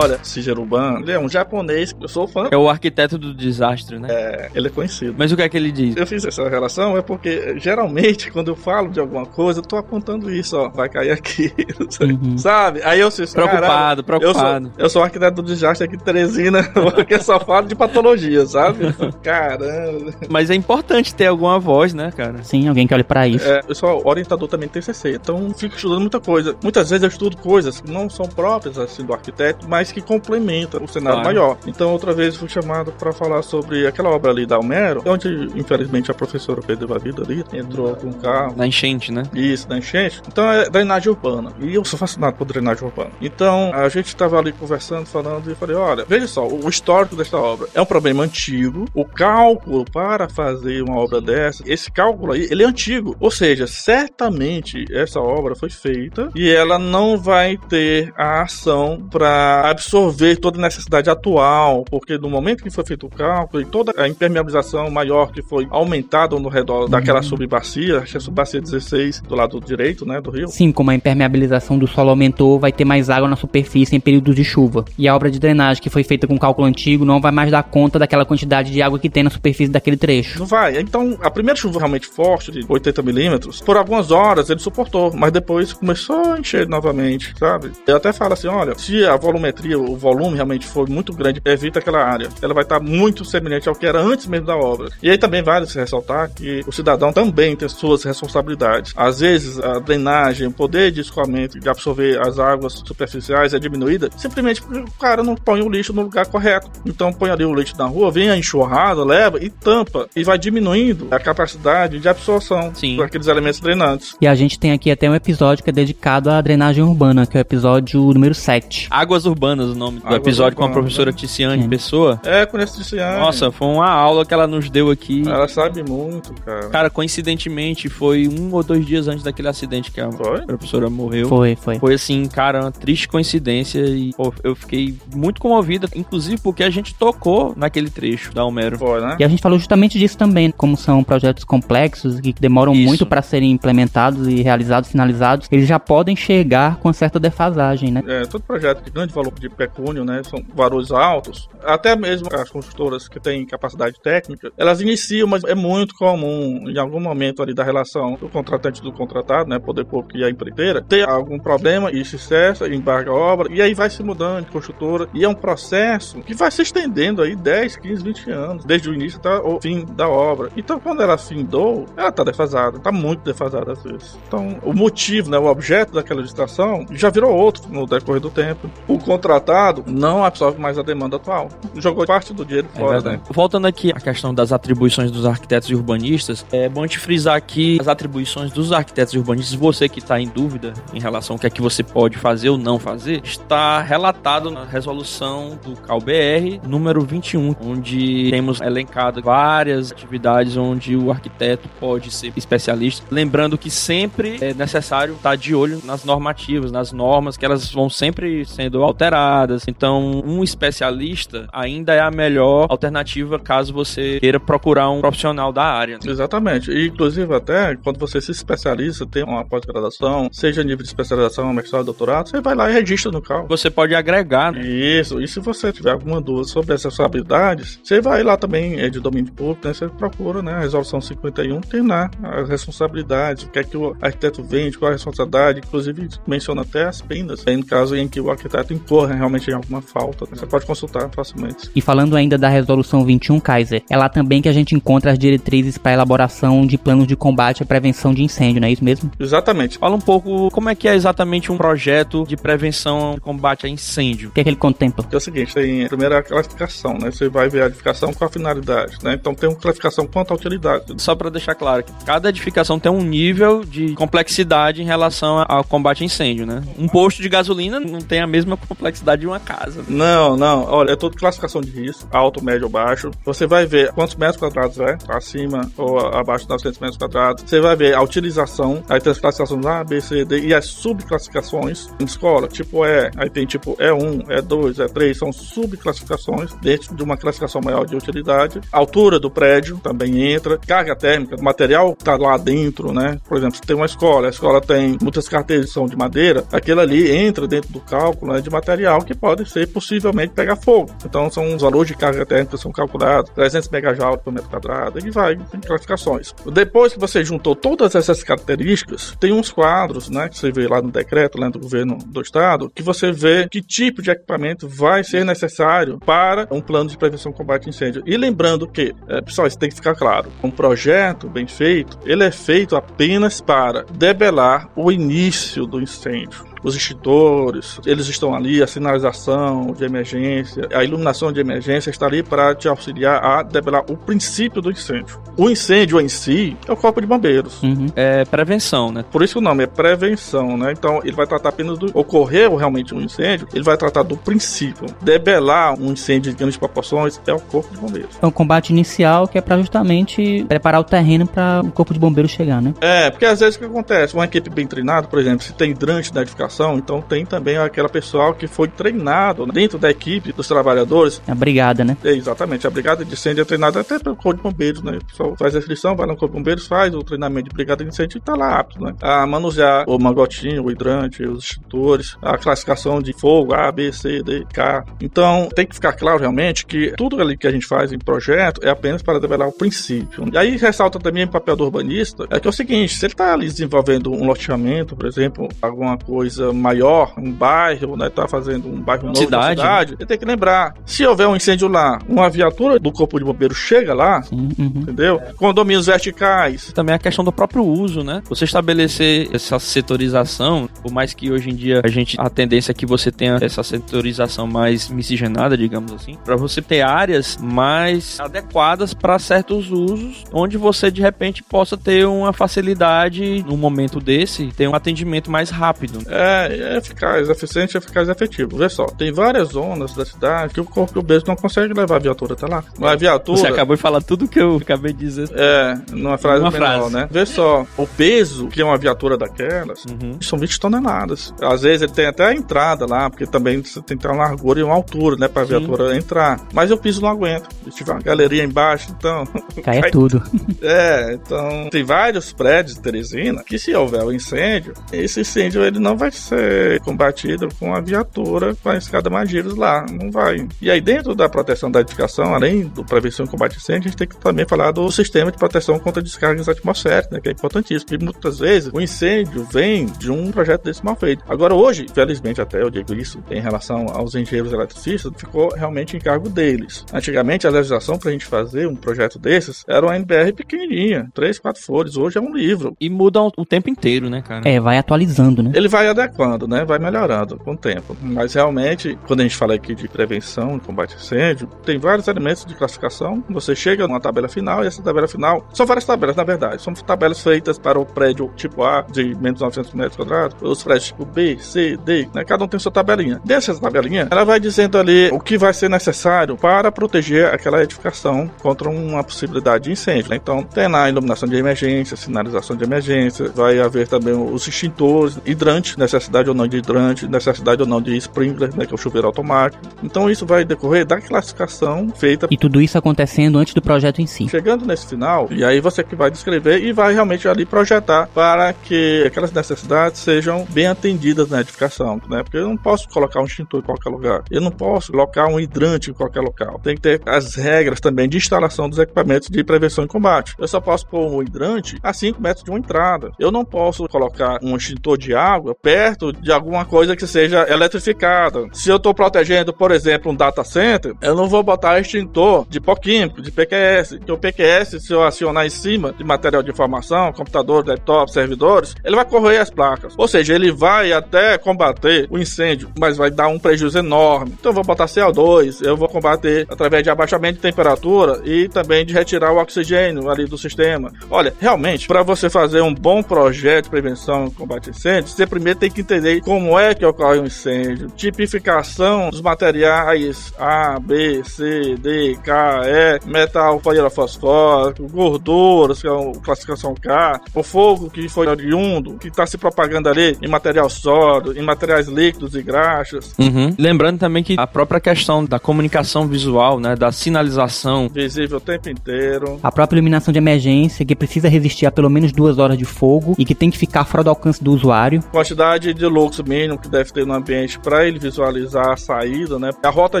Olha, Shigeruban, ele é um japonês, eu sou fã. É o arquiteto do desastre, né? É, ele é conhecido. Mas o que é que ele diz? Eu fiz essa relação é porque, geralmente, quando eu falo de alguma coisa, eu tô apontando isso, ó, vai cair aqui, uhum. sabe? Aí eu sei, Preocupado, preocupado. Eu sou, eu sou arquiteto do desastre aqui de Teresina, porque só falo de patologia, sabe? Caramba. Mas é importante ter alguma voz, né, cara? Sim, alguém que olhe pra isso. É, eu sou orientador também do TCC, então fico estudando muita coisa. Muitas vezes eu estudo coisas que não são próprias, assim, do arquiteto, mas mas que complementa o cenário claro. maior. Então, outra vez fui chamado para falar sobre aquela obra ali da Almero, onde infelizmente a professora perdeu a vida ali, entrou com um carro. Na enchente, né? Isso, na enchente. Então é drenagem urbana. E eu sou fascinado por drenagem urbana. Então, a gente estava ali conversando, falando, e falei: olha, veja só, o histórico desta obra é um problema antigo. O cálculo para fazer uma obra dessa, esse cálculo aí, ele é antigo. Ou seja, certamente essa obra foi feita e ela não vai ter a ação para absorver toda a necessidade atual, porque no momento que foi feito o cálculo e toda a impermeabilização maior que foi aumentada no redor daquela uhum. subbacia, acho que é a subbacia 16 do lado direito, né, do rio. Sim, como a impermeabilização do solo aumentou, vai ter mais água na superfície em períodos de chuva. E a obra de drenagem que foi feita com cálculo antigo não vai mais dar conta daquela quantidade de água que tem na superfície daquele trecho. Não vai. Então, a primeira chuva realmente forte, de 80 milímetros, por algumas horas ele suportou, mas depois começou a encher novamente, sabe? Eu até falo assim, olha, se a volumetria, o volume realmente for muito grande, evita aquela área. Ela vai estar muito semelhante ao que era antes mesmo da obra. E aí também vale se ressaltar que o cidadão também tem suas responsabilidades. Às vezes, a drenagem, o poder de escoamento, de absorver as águas superficiais é diminuída, simplesmente porque o cara não põe o lixo no lugar correto. Então põe ali o lixo na rua, vem a enxurrada, leva e tampa. E vai diminuindo a capacidade de absorção daqueles elementos drenantes. E a gente tem aqui até um episódio que é dedicado à drenagem urbana, que é o episódio número 7. Águas Urbanas, o nome do episódio com a professora né? Ticiane. Pessoa. É, conheço Ticiane. Nossa, foi uma aula que ela nos deu aqui. Ela sabe muito, cara. Cara, coincidentemente, foi um ou dois dias antes daquele acidente que a foi? professora morreu. Foi, foi. Foi assim, cara, uma triste coincidência e pô, eu fiquei muito comovida, inclusive porque a gente tocou naquele trecho da Homero. Foi, né? E a gente falou justamente disso também, como são projetos complexos e que demoram Isso. muito para serem implementados e realizados, finalizados, eles já podem chegar com certa defasagem, né? É, todo projeto de grande valor de pecúnio, né, são valores altos, até mesmo as construtoras que têm capacidade técnica, elas iniciam, mas é muito comum em algum momento ali da relação do contratante do contratado, né, poder público e a empreiteira, ter algum problema e se cessa, embarga a obra, e aí vai se mudando de construtora, e é um processo que vai se estendendo aí 10, 15, 20 anos, desde o início até o fim da obra. Então, quando ela findou, ela tá defasada, tá muito defasada às vezes. Então, o motivo, né, o objeto daquela licitação já virou outro no decorrer do tempo. O contratado não absorve mais a demanda atual. Jogou parte do dinheiro é fora, é né? Voltando aqui à questão das atribuições dos arquitetos e urbanistas, é bom te frisar aqui as atribuições dos arquitetos e urbanistas, você que está em dúvida em relação ao que é que você pode fazer ou não fazer, está relatado na resolução do CalBR número 21, onde temos elencado várias atividades onde o arquiteto pode ser especialista. Lembrando que sempre é necessário estar de olho nas normativas, nas normas, que elas vão sempre sendo alteradas. Então, um especialista ainda é a melhor alternativa caso você queira procurar um profissional da área. Exatamente. E, inclusive, até quando você se especializa, tem uma pós-graduação, seja nível de especialização, mestrado, doutorado, você vai lá e registra no CAL. Você pode agregar. Né? Isso. E se você tiver alguma dúvida sobre essas habilidades, você vai lá também, é de domínio público, né? Você procura, né? A resolução 51 tem lá as responsabilidades, o que é que o arquiteto vende, qual a responsabilidade, inclusive menciona até as penas, em caso em que o arquiteto incorra realmente em alguma falta. Né? Você pode consultar facilmente. E falando ainda da resolução 21, Kaiser, é lá também que a gente encontra as diretrizes para elaboração de planos de combate à prevenção de incêndio, não é isso mesmo? Exatamente. Fala um pouco como é que é exatamente um projeto de prevenção de combate a incêndio. O que é que ele contempla? É o seguinte, tem a primeira classificação, né? Você vai ver a edificação com a finalidade, né? Então tem uma classificação quanto à utilidade. Só para deixar claro que cada edificação tem um nível de complexidade em relação ao combate a incêndio, né? Um posto de gasolina não tem a mesma complexidade de uma casa. Não, não. Olha, é tudo classificação de risco, alto, médio ou baixo. Você vai ver quantos metros quadrados é, acima ou abaixo de 900 metros quadrados. Você vai ver a utilização, aí tem as classificações A, B, C, D e as subclassificações em escola, tipo E, aí tem tipo E1, E2, E3, são subclassificações dentro de uma classificação maior de utilidade. A altura do prédio também entra, carga térmica, material que está lá dentro, né? Por exemplo, tem uma escola, a escola tem muitas carteiras são de madeira, aquilo ali entra dentro do cálculo né, de material que pode ser possivelmente pegar fogo. Então são os valores de carga térmica são calculados, 300 MJ por metro quadrado, e vai em classificações. Depois que você juntou todas essas características, tem uns quadros, né, que você vê lá no decreto né, do governo do estado, que você vê que tipo de equipamento vai ser necessário para um plano de prevenção e combate a incêndio. E lembrando que, é, pessoal, isso tem que ficar claro, um projeto bem feito, ele é feito apenas para debelar o início do incêndio os extintores, eles estão ali, a sinalização de emergência, a iluminação de emergência está ali para te auxiliar a debelar o princípio do incêndio. O incêndio em si é o corpo de bombeiros. Uhum. É prevenção, né? Por isso o nome é prevenção, né? Então ele vai tratar apenas do ocorreu realmente um incêndio, ele vai tratar do princípio. Debelar um incêndio de grandes proporções é o corpo de bombeiros. É um combate inicial que é para justamente preparar o terreno para o corpo de bombeiros chegar, né? É, porque às vezes o que acontece? Uma equipe bem treinada, por exemplo, se tem hidrante na edificação então tem também aquela pessoal que foi treinado dentro da equipe dos trabalhadores. A brigada, né? É, exatamente, a brigada de incêndio é treinada até pelo Corpo de Bombeiros, né? O pessoal faz a inscrição, vai no Corpo de Bombeiros, faz o treinamento de brigada de incêndio e tá lá apto, né? A manusear o mangotinho, o hidrante, os extintores, a classificação de fogo, A, B, C, D, K. Então, tem que ficar claro realmente que tudo ali que a gente faz em projeto é apenas para develar o princípio. E aí ressalta também o papel do urbanista, é que é o seguinte, se ele está ali desenvolvendo um loteamento, por exemplo, alguma coisa maior, um bairro, né, tá fazendo um bairro novo cidade. cidade, ele tem que lembrar, se houver um incêndio lá, uma viatura do corpo de bombeiro chega lá, Sim, uhum. entendeu? Condomínios verticais. Também a questão do próprio uso, né? Você estabelecer essa setorização, por mais que hoje em dia a gente a tendência é que você tenha essa setorização mais miscigenada, digamos assim, para você ter áreas mais adequadas para certos usos, onde você de repente possa ter uma facilidade num momento desse, ter um atendimento mais rápido. É, é eficaz, eficiente, eficaz e efetivo. Vê só, tem várias zonas da cidade que o corpo do beijo não consegue levar a viatura até lá. A viatura. Você acabou de falar tudo que eu acabei de dizer. É, numa frase uma menor, frase. né? Vê só, o peso que é uma viatura daquelas uhum. são 20 toneladas. Às vezes ele tem até a entrada lá, porque também você tem que ter uma largura e uma altura, né, pra Sim. viatura entrar. Mas o piso não aguenta. Se tiver uma galeria embaixo, então. Cai, cai tudo. É, então tem vários prédios de Teresina que se houver um incêndio, esse incêndio ele não vai ser combatido com a viatura com a escada Magírios lá, não vai. E aí dentro da proteção da edificação, além do prevenção e combate a incêndio, a gente tem que também falar do sistema de proteção contra descargas atmosféricas, né, que é importantíssimo, porque muitas vezes o incêndio vem de um projeto desse mal feito. Agora hoje, felizmente até eu digo isso, em relação aos engenheiros eletricistas, ficou realmente em cargo deles. Antigamente a legislação para a gente fazer um projeto desses era uma NBR pequenininha, três, quatro folhas, hoje é um livro. E mudam o tempo inteiro, né, cara? É, vai atualizando, né? Ele vai adequando, né? Vai melhorando com o tempo. Mas realmente, quando a gente fala aqui de prevenção e combate a incêndio, tem vários elementos de classificação. Você chega numa tabela final e essa tabela final são várias tabelas, na verdade. São tabelas feitas para o prédio tipo A, de menos 900 metros quadrados, os prédios tipo B, C, D, né? Cada um tem sua tabelinha. Dessas tabelinhas, ela vai dizendo ali o que vai ser necessário para proteger aquela edificação contra uma possibilidade de incêndio. Né? Então, tem lá iluminação de emergência, sinalização de emergência, vai haver também os extintores, hidrante, necessidade ou não de hidrante, necessidade ou não de sprinkler, né, que é o chuveiro automático. Então, isso vai decorrer da classificação feita. E tudo isso acontecendo antes do projeto em si. Chegando nesse final, e aí você que vai descrever e vai realmente ali projetar para que aquelas necessidades sejam bem atendidas na edificação, né? Porque eu não posso colocar um extintor em qualquer lugar. Eu não posso colocar um hidrante em qualquer local. Tem que ter as regras também de instalação dos equipamentos de prevenção e combate. Eu só posso pôr um hidrante a 5 metros de uma entrada. Eu não posso colocar um extintor de água perto de alguma coisa que seja eletrificada. Se eu estou protegendo, por exemplo, um data center, eu não vou botar extintor de pó químico, de PQS. Porque o PQS, se eu acionar em cima de material de informação, computador, laptop, servidores, ele vai corroer as placas. Ou seja, ele vai até combater o incêndio, mas vai dar um prejuízo enorme. Então eu vou botar CO2, eu vou combater através de abaixamento de temperatura e também de retirar o oxigênio ali do sistema. Olha, realmente, para você fazer um bom projeto de prevenção e combate a incêndio, você primeiro tem que entender como é que ocorre um incêndio, tipificação dos materiais A, B, C, D, K, E, metal fosfórico, gorduras, que é a classificação K, o fogo que foi oriundo, que está se propagando ali em material sólido, em materiais líquidos e graxas. Uhum. Lembrando também que a própria questão da comunicação visual, né, da sinalização visível o tempo inteiro. A própria iluminação de emergência, que precisa resistir a pelo menos duas horas de fogo e que tem que ficar fora do alcance do usuário. Quantidade de lux mínimo que deve ter no ambiente para ele visualizar a saída, né? A rota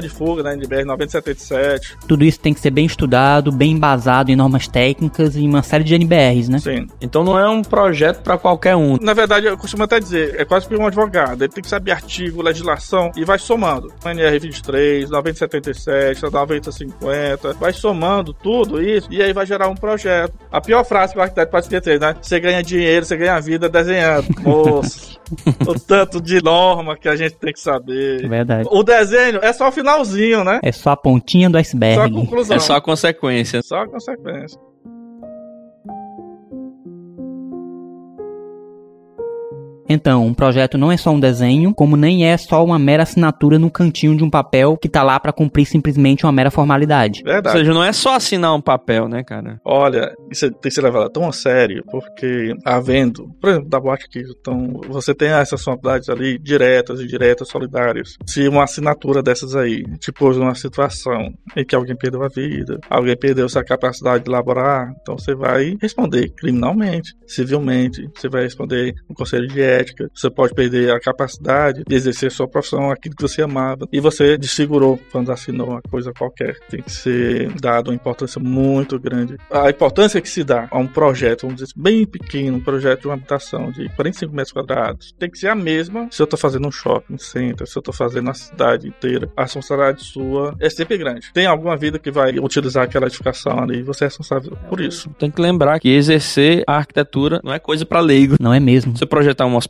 de fuga, né, NBR 977. Tudo isso tem que ser bem estudado, bem embasado em normas técnicas e uma série de NBRs, né? Sim. Então não é um projeto para qualquer um. Na verdade, eu costumo até dizer, é quase que um advogado. Ele tem que saber artigo, legislação e vai somando. NR 23, 9077, 9050, vai somando tudo isso e aí vai gerar um projeto. A pior frase que o arquiteto pode esquecer, né? Você ganha dinheiro, você ganha vida desenhando. Moço. o tanto de norma que a gente tem que saber. Verdade. O desenho é só o finalzinho, né? É só a pontinha do iceberg. Só a conclusão. É só a consequência. Só a consequência. Então, um projeto não é só um desenho, como nem é só uma mera assinatura no cantinho de um papel que tá lá para cumprir simplesmente uma mera formalidade. Verdade. Ou seja, não é só assinar um papel, né, cara? Olha, isso tem que ser levado tão a sério, porque havendo, por exemplo, da boate aqui, então você tem essas responsabilidades ali diretas e diretas solidárias. Se uma assinatura dessas aí te pôs numa situação em que alguém perdeu a vida, alguém perdeu sua capacidade de laborar, então você vai responder criminalmente, civilmente, você vai responder no conselho de ética, você pode perder a capacidade de exercer sua profissão, aquilo que você amava, e você desfigurou quando assinou uma coisa qualquer. Tem que ser dado uma importância muito grande. A importância que se dá a um projeto, vamos dizer, bem pequeno, um projeto de uma habitação de 45 metros quadrados, tem que ser a mesma se eu estou fazendo um shopping center, se eu estou fazendo a cidade inteira. A responsabilidade sua é sempre grande. Tem alguma vida que vai utilizar aquela edificação ali, você é responsável por isso. Tem que lembrar que exercer a arquitetura não é coisa para leigo. Não é mesmo. Você projetar um hospital,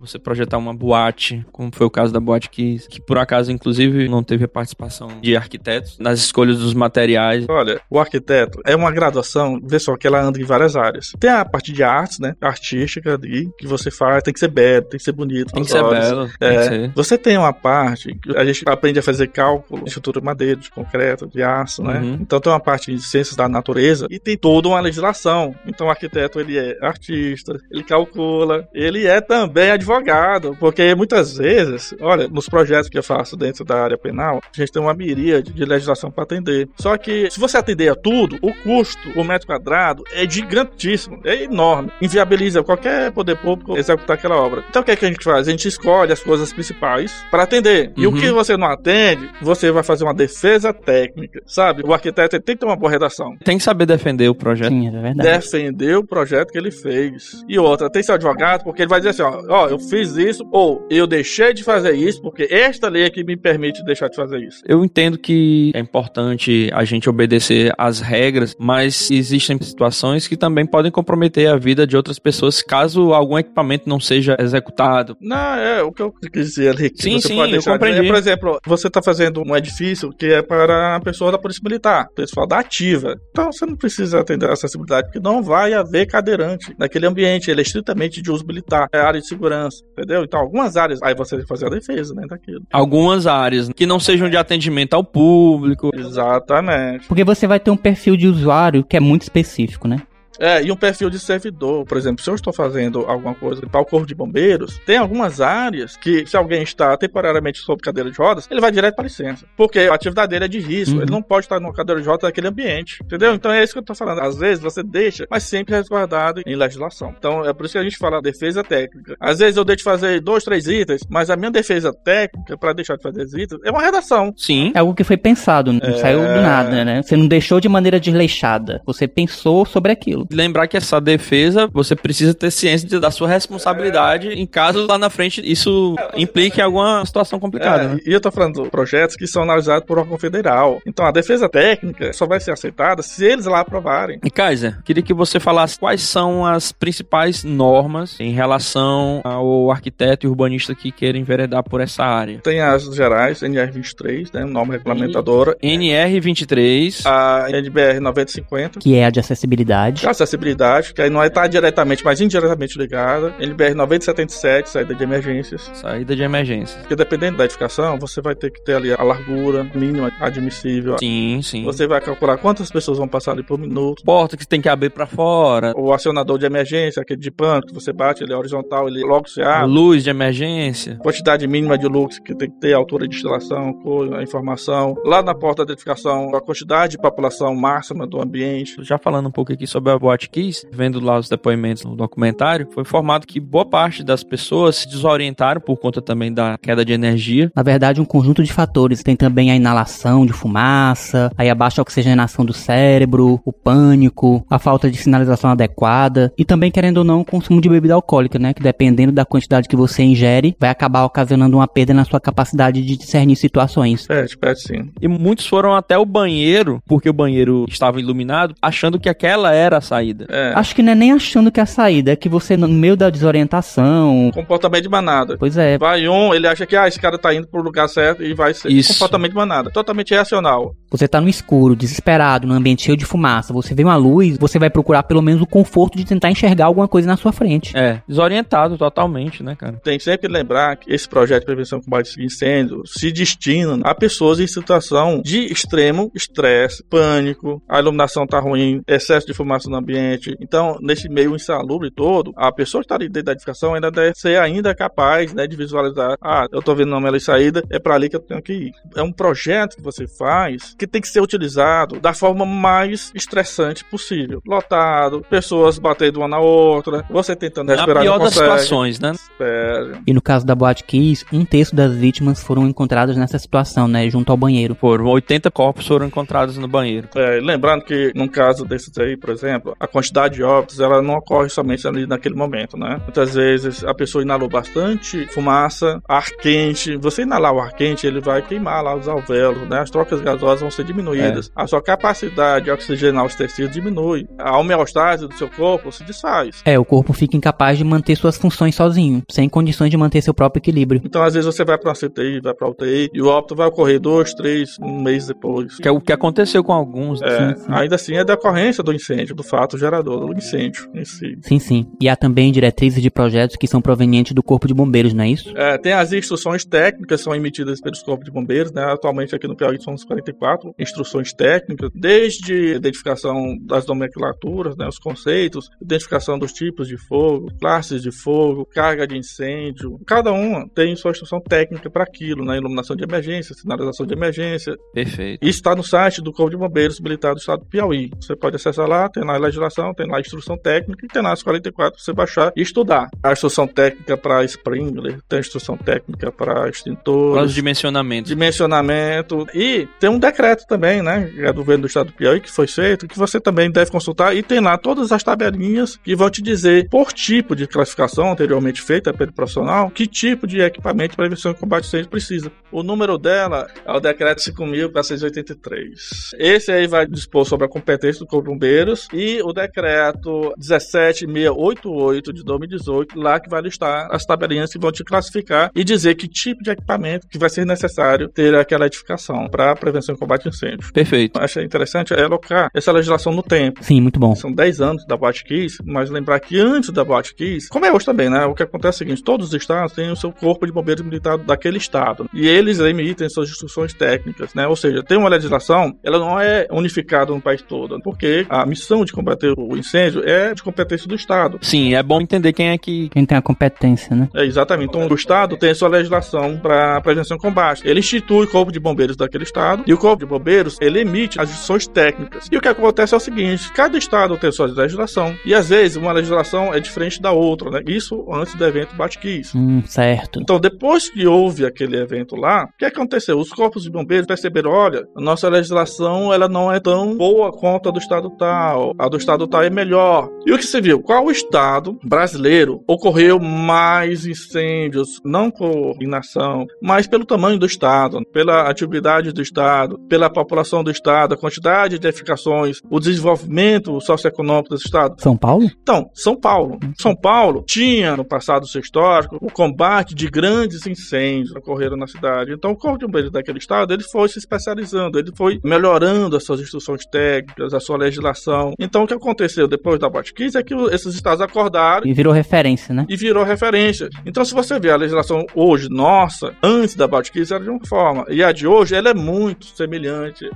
você projetar uma boate, como foi o caso da Boate Kiss, que por acaso, inclusive, não teve a participação de arquitetos nas escolhas dos materiais. Olha, o arquiteto é uma graduação, vê só que ela anda em várias áreas. Tem a parte de artes, né? Artística ali, que você faz, tem que ser belo, tem que ser bonito. Tem que ser olhos. belo. É, tem ser. Você tem uma parte que a gente aprende a fazer cálculo de estrutura de madeira, de concreto, de aço, né? Uhum. Então tem uma parte de ciências da natureza e tem toda uma legislação. Então o arquiteto ele é artista, ele calcula, ele é também advogado, porque muitas vezes, olha, nos projetos que eu faço dentro da área penal, a gente tem uma miríade de legislação para atender. Só que se você atender a tudo, o custo por metro quadrado é gigantíssimo, é enorme, inviabiliza qualquer poder público executar aquela obra. Então o que, é que a gente faz? A gente escolhe as coisas principais para atender. E o Uhum. que você não atende, você vai fazer uma defesa técnica, sabe? O arquiteto tem que ter uma boa redação. Tem que saber defender o projeto. Sim, é verdade. Defender o projeto que ele fez. E outra, tem seu advogado, porque ele vai dizer assim: ó, ó, eu fiz isso, ou eu deixei de fazer isso, porque esta lei é que me permite deixar de fazer isso. Eu entendo que é importante a gente obedecer às regras, mas existem situações que também podem comprometer a vida de outras pessoas caso algum equipamento não seja executado. Não, é o que eu quis dizer ali. Sim, sim, eu compreendi. Por exemplo, você está fazendo um edifício que é para a pessoa da Polícia Militar, pessoal da ativa. Então você não precisa atender a acessibilidade, porque não vai haver cadeirante naquele ambiente. Ele é estritamente de uso militar, área de segurança, entendeu? Então, algumas áreas, aí você tem que fazer a defesa, né, daquilo. Algumas áreas que não sejam de atendimento ao público. Exatamente. Porque você vai ter um perfil de usuário que é muito específico, né? É, e um perfil de servidor, por exemplo, se eu estou fazendo alguma coisa para o Corpo de Bombeiros, tem algumas áreas que, se alguém está temporariamente sob cadeira de rodas, ele vai direto para licença. Porque a atividade dele é de risco, Uhum. ele não pode estar numa cadeira de rodas naquele ambiente, entendeu? Então é isso que eu estou falando. Às vezes você deixa, mas sempre resguardado em legislação. Então é por isso que a gente fala defesa técnica. Às vezes eu deixo de fazer dois, três itens, mas a minha defesa técnica para deixar de fazer os itens é uma redação. Sim. É algo que foi pensado, não É. saiu do nada, né? Você não deixou de maneira desleixada. Você pensou sobre aquilo. Lembrar que essa defesa, você precisa ter ciência de- da sua responsabilidade em caso lá na frente isso implique alguma situação complicada, É, né? E eu tô falando de projetos que são analisados por órgão federal. Então a defesa técnica só vai ser aceitada se eles lá aprovarem. E Kaiser, queria que você falasse quais são as principais normas em relação ao arquiteto e urbanista que queira enveredar por essa área. Tem as gerais, NR23, né, norma regulamentadora, NR23, a NBR 9050, Que é a de acessibilidade. É a acessibilidade, que aí não está diretamente, mas indiretamente ligada, NBR 9077, saída de emergências. saída de emergência. Porque dependendo da edificação, você vai ter que ter ali a largura mínima admissível. Sim, sim. Você vai calcular quantas pessoas vão passar ali por minuto. Porta que tem que abrir pra fora, O acionador de emergência, aquele de pânico, que você bate, ele é horizontal, ele logo se abre. luz de emergência. quantidade mínima de lux que tem que ter, altura de instalação, cor, a informação. Lá na porta da edificação, a quantidade de população máxima do ambiente. Já falando um pouco aqui sobre a Boate Kiss, vendo lá os depoimentos no documentário, foi informado que boa parte das pessoas se desorientaram por conta também da queda de energia. Na verdade, um conjunto de fatores. Tem também a inalação de fumaça, aí a baixa oxigenação do cérebro, o pânico, a falta de sinalização adequada e também, querendo ou não, o consumo de bebida alcoólica, né? Que dependendo da quantidade que você ingere, vai acabar ocasionando uma perda na sua capacidade de discernir situações. Pede, pede sim. E muitos foram até o banheiro, porque o banheiro estava iluminado, achando que aquela era a saída. É. Acho que não é nem achando que é a saída, é que você, no meio da desorientação. Comportamento de manada. Pois é, Vai um, ele acha que ah, esse cara tá indo pro lugar certo e vai ser Isso. comportamento de manada. Totalmente reacional. Você tá no escuro, desesperado, num ambiente cheio de fumaça, você vê uma luz, você vai procurar pelo menos o conforto de tentar enxergar alguma coisa na sua frente. É, desorientado totalmente, né, cara? Tem sempre que lembrar que esse projeto de prevenção e combate de incêndio se destina a pessoas em situação de extremo estresse, pânico, a iluminação tá ruim, excesso de fumaça no ambiente. Então, nesse meio insalubre todo, a pessoa que está dentro da edificação ainda deve ser ainda capaz né, de visualizar, ah, eu tô vendo uma saída, é para ali que eu tenho que ir. É um projeto que você faz que tem que ser utilizado da forma mais estressante possível. Lotado, pessoas batendo uma na outra, você tentando respirar Na pior não das consegue. situações, né? Espera. E no caso da Boate Kiss, um terço das vítimas foram encontradas nessa situação, né, junto ao banheiro. Foram 80 corpos foram encontrados no banheiro. É, lembrando que num caso desses aí, por exemplo, a quantidade de óbitos ela não ocorre somente ali naquele momento, né? Muitas vezes a pessoa inalou bastante fumaça, ar quente. Você inalar o ar quente, ele vai queimar lá os alvéolos, né? As trocas gasosas vão ser diminuídas. A sua capacidade de oxigenar os tecidos diminui. A homeostase do seu corpo se desfaz. É, o corpo fica incapaz de manter suas funções sozinho, sem condições de manter seu próprio equilíbrio. Então, às vezes, você vai para uma CTI, vai para UTI, e o óbito vai ocorrer dois, três, um mês depois. Que é o que aconteceu com alguns. É, sim. ainda assim é decorrência do incêndio, do fato gerador do incêndio em si. Sim, sim. E há também diretrizes de projetos que são provenientes do Corpo de Bombeiros, não é isso? É, tem as instruções técnicas que são emitidas pelos corpos de bombeiros, né? Atualmente aqui no Piauí são uns 44 instruções técnicas, desde identificação das nomenclaturas, né? Os conceitos, identificação dos tipos de fogo, classes de fogo, carga de incêndio. Cada uma tem sua instrução técnica para aquilo, né? Iluminação de emergência, sinalização de emergência. Perfeito. Isso está no site do Corpo de Bombeiros Militar do Estado do Piauí. Você pode acessar lá, tem lá a legislação, tem lá a instrução técnica e tem lá as 44 para você baixar e estudar. A instrução técnica para sprinkler, tem a instrução técnica para Para extintores, os dimensionamentos. dimensionamento e tem um decreto também, né, é do governo do estado do Piauí que foi feito, que você também deve consultar e tem lá todas as tabelinhas que vão te dizer por tipo de classificação anteriormente feita pelo profissional, que tipo de equipamento de prevenção e combate incêndio precisa. O número dela é o decreto 5.483. Esse aí vai dispor sobre a competência do Corpo de Bombeiros e o decreto 17688 de 2018, lá que vai listar as tabelinhas que vão te classificar e dizer que tipo de equipamento que vai ser necessário ter aquela edificação para prevenção e combate a incêndio. Perfeito. Achei interessante é alocar essa legislação no tempo. Sim, muito bom. São 10 anos da Boate Kiss, mas lembrar que antes da Boate Kiss, como é hoje também, né? O que acontece é o seguinte: todos os estados têm o seu corpo de bombeiros militar daquele estado. E eles emitem suas instruções técnicas, né? Ou seja, tem uma legislação, ela não é unificada no país todo, porque a missão de combater o incêndio é de competência do estado. Sim, é bom entender quem é que. Quem tem a competência, né? É, exatamente. Então, o Estado tem a sua legislação para prevenção e combate. Ele institui o Corpo de Bombeiros daquele Estado e o Corpo de Bombeiros ele emite as instruções técnicas. E o que acontece é o seguinte: cada Estado tem sua legislação e às vezes uma legislação é diferente da outra, né? Isso antes do evento Batquis. Hum, certo. Então, depois que houve aquele evento lá, o que aconteceu? Os corpos de bombeiros perceberam, olha, a nossa legislação ela não é tão boa quanto a do estado tal, a do estado tal é melhor. E o que você viu? Qual estado brasileiro ocorreu mais incêndios, não por inação, mas pelo tamanho do estado, pela atividade do estado, pela população do estado, a quantidade de edificações, o desenvolvimento socioeconômico desse estado? São Paulo? Então, São Paulo. São Paulo tinha no passado seu histórico o combate de grandes incêndios que ocorreram na cidade. Então, o Corpo de Bombeiros daquele estado ele foi se especializando, ele foi melhorando as suas instruções técnicas, a sua legislação. Então, o que aconteceu depois da Batquis é que esses estados acordaram E virou referência, né? e virou referência. Então, se você ver a legislação hoje, nossa, antes da Batquis era de uma forma, e a de hoje ela é muito semelhante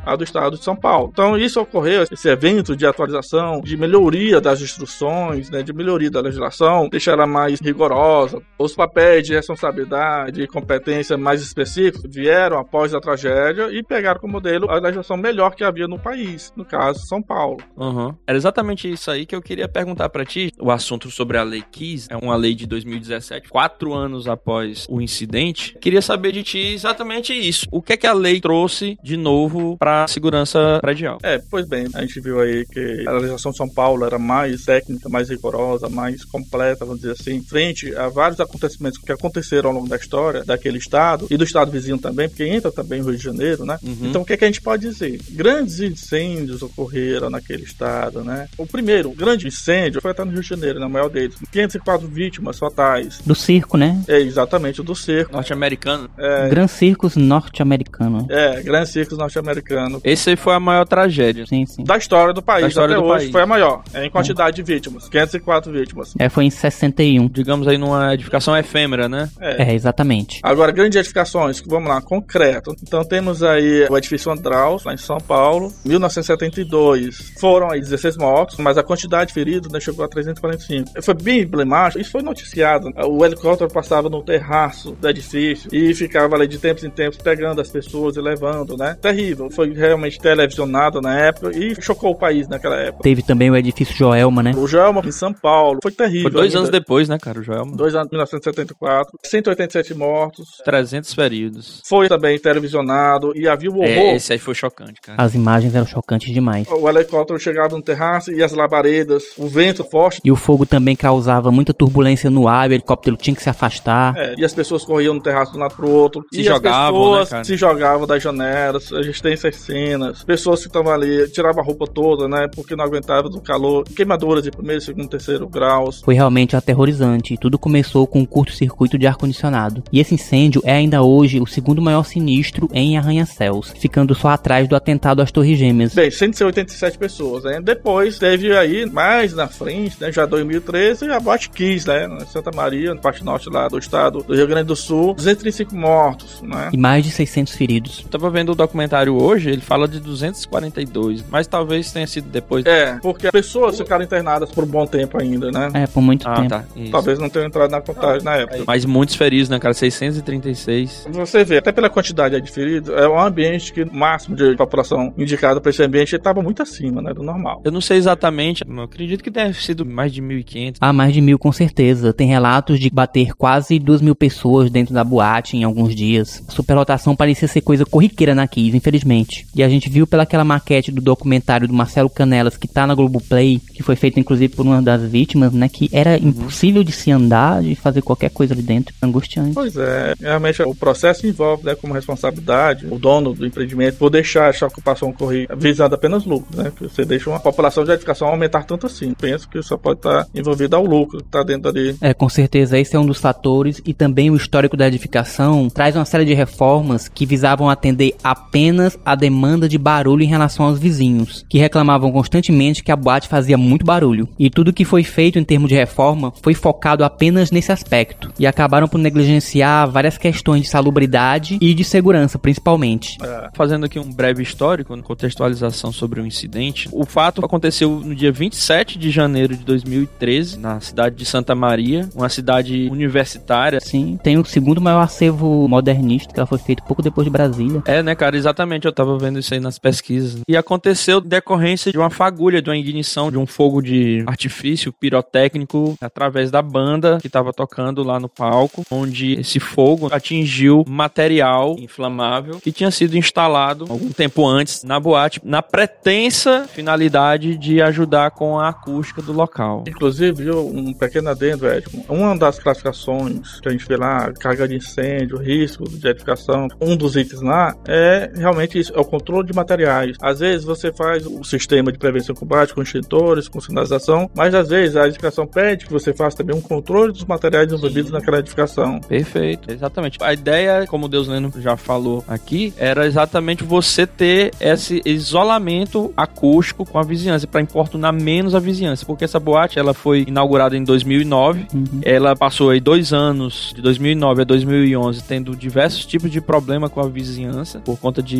à do estado de São Paulo. Então, isso ocorreu, esse evento de atualização, de melhoria das instruções, né, de melhoria da legislação, deixar ela mais rigorosa. Os papéis de responsabilidade e competência mais específicos vieram após a tragédia e pegaram como modelo a legislação melhor que havia no país, no caso, São Paulo. Uhum. Era exatamente isso aí que eu queria perguntar pra ti. O assunto sobre a Lei Kiss é uma lei de 2017, quatro anos após o incidente. Queria saber de ti exatamente isso. O que é que a lei trouxe de novo pra segurança predial? É, pois bem, a gente viu aí que a legislação de São Paulo era mais técnica, mais rigorosa, mais completa, vamos dizer assim, frente a vários acontecimentos que aconteceram ao longo da história daquele estado e do estado vizinho também, porque entra também o Rio de Janeiro, né? Uhum. Então o que, é que a gente pode dizer? Grandes incêndios ocorreram naquele estado, né? O primeiro grande incêndio foi até no Rio de Janeiro, na maior deles. 504 vítimas fatais. Do circo, né? É exatamente do cerco. Norte-americano. É, Gran Circus norte-americano. É, grandes circos norte-americano. Esse foi a maior tragédia. Sim, sim. Da história do país. Da história até do hoje país. foi a maior. Em quantidade de vítimas. 504 vítimas. É, foi em 61. Digamos aí numa edificação efêmera, né? É. É, exatamente. Agora, grandes edificações, vamos lá, concreto. Então temos aí o edifício Andraus, lá em São Paulo, 1972. Foram aí 16 mortos, mas a quantidade de feridos né, chegou a 345. Foi bem emblemático, isso foi noticiado. O helicóptero passava no terraço do edifício e ficava ali de tempos em tempos pegando as pessoas e levando, né? Terrível. Foi realmente televisionado na época e chocou o país naquela época. Teve também o edifício Joelma, né? O Joelma em São Paulo foi terrível. Foi dois ainda. anos depois, né, cara? O Joel. Dois anos, 1974. 187 mortos. 300 feridos. Foi também televisionado e havia o horror. É, esse aí foi chocante, cara. As imagens eram chocantes demais. O helicóptero chegava no terraço e as labaredas, o vento forte. E o fogo também causava muita turbulência no ar, o helicóptero tinha que se afastar. é, e as pessoas corriam no terraço de um lado pro outro. Se e jogavam, as né, pessoas cara? se jogavam das janelas. A gente tem essas cenas. Pessoas que estavam ali, tiravam a roupa toda, né? Porque não aguentavam do calor. Queimaduras de primeiro, segundo, terceiro graus. Foi realmente aterrorizante e tudo começou com um curto-circuito de ar-condicionado. E esse incêndio é ainda hoje o segundo maior sinistro em Arranha-Céus, ficando só atrás do atentado às Torres Gêmeas. Bem, 187 pessoas, né? Depois teve aí, mais na frente, né? Já 2013, a Boate Kiss, né? Santa Maria, na parte norte lá do estado do Rio Grande do Sul. 235 mortos, né? E mais de 600 feridos. Eu tava vendo o documentário hoje, ele fala de 242, mas talvez tenha sido depois. É, porque as pessoas ficaram internadas por um bom tempo ainda, né? É, por muito Ah, tempo. tá. Talvez não tenham entrado na contagem na época. Mas muitos feridos, né, cara? 636. Você vê, até pela quantidade de feridos, é um ambiente que o máximo de população indicada para esse ambiente estava muito acima, né, do normal. Eu não sei exatamente, mas eu acredito que deve ter sido mais de 1.500. Há mais de mil com certeza. Tem relatos de bater quase duas mil pessoas dentro da boate em alguns dias. A superlotação parecia ser coisa corriqueira na Kiss, infelizmente. E a gente viu pelaquela maquete do documentário do Marcelo Canelas, que tá na Globoplay, que foi feito inclusive por uma das vítimas, né? Que era impossível de se andar, de fazer qualquer coisa ali dentro. Angustiante. Pois é, realmente o processo envolve, né, como responsabilidade, o dono do empreendimento por deixar essa ocupação ocorrer visando apenas lucro, né? Que você deixa uma população de edificação aumentar tanto assim. Penso que só pode estar envolvido ao lucro que está dentro ali. É, com certeza esse é um dos fatores e também o histórico da edificação traz uma série de reformas que visavam atender apenas a demanda de barulho em relação aos vizinhos, que reclamavam constantemente que a boate fazia muito barulho. E tudo que foi feito em termos de reforma foi focado apenas nesse aspecto e acabaram por negligenciar várias questões de salubridade e de segurança, principalmente. Fazendo aqui um breve histórico, contextualização sobre o incidente. O fato aconteceu no dia 27 de janeiro de 2013, na cidade de Santa Maria, uma cidade universitária. Sim, tem o segundo maior acervo modernista que ela foi feito pouco depois de Brasília. É, né, cara? Exatamente, eu tava vendo isso aí nas pesquisas. E aconteceu decorrência de uma fagulha, de uma ignição, de um fogo de artifício pirotécnico através da banda que tava tocando lá no palco, onde esse fogo atingiu material inflamável que tinha sido instalado algum tempo antes na boate, na pretensa finalidade de ajudar com a acústica do local. Inclusive, viu, um pequeno adendo, Edmo. Uma das classificações que a gente vê lá, carga de incêndio, risco de edificação, um dos itens lá é realmente isso, é o controle de materiais. Às vezes você faz o sistema de prevenção e combate com extintores, com sinalização, mas às vezes a edificação pede que você faça também um controle dos materiais envolvidos naquela edificação. Perfeito, exatamente. A ideia, como o Deus Leno já falou aqui, era exatamente você ter esse isolamento acústico com a vizinhança, para importunar menos a vizinhança, porque essa boate ela foi inaugurada em 2009, Uhum. ela passou aí dois anos, de 2009 a 2011, tendo diversos tipos de problema com a vizinhança, por conta de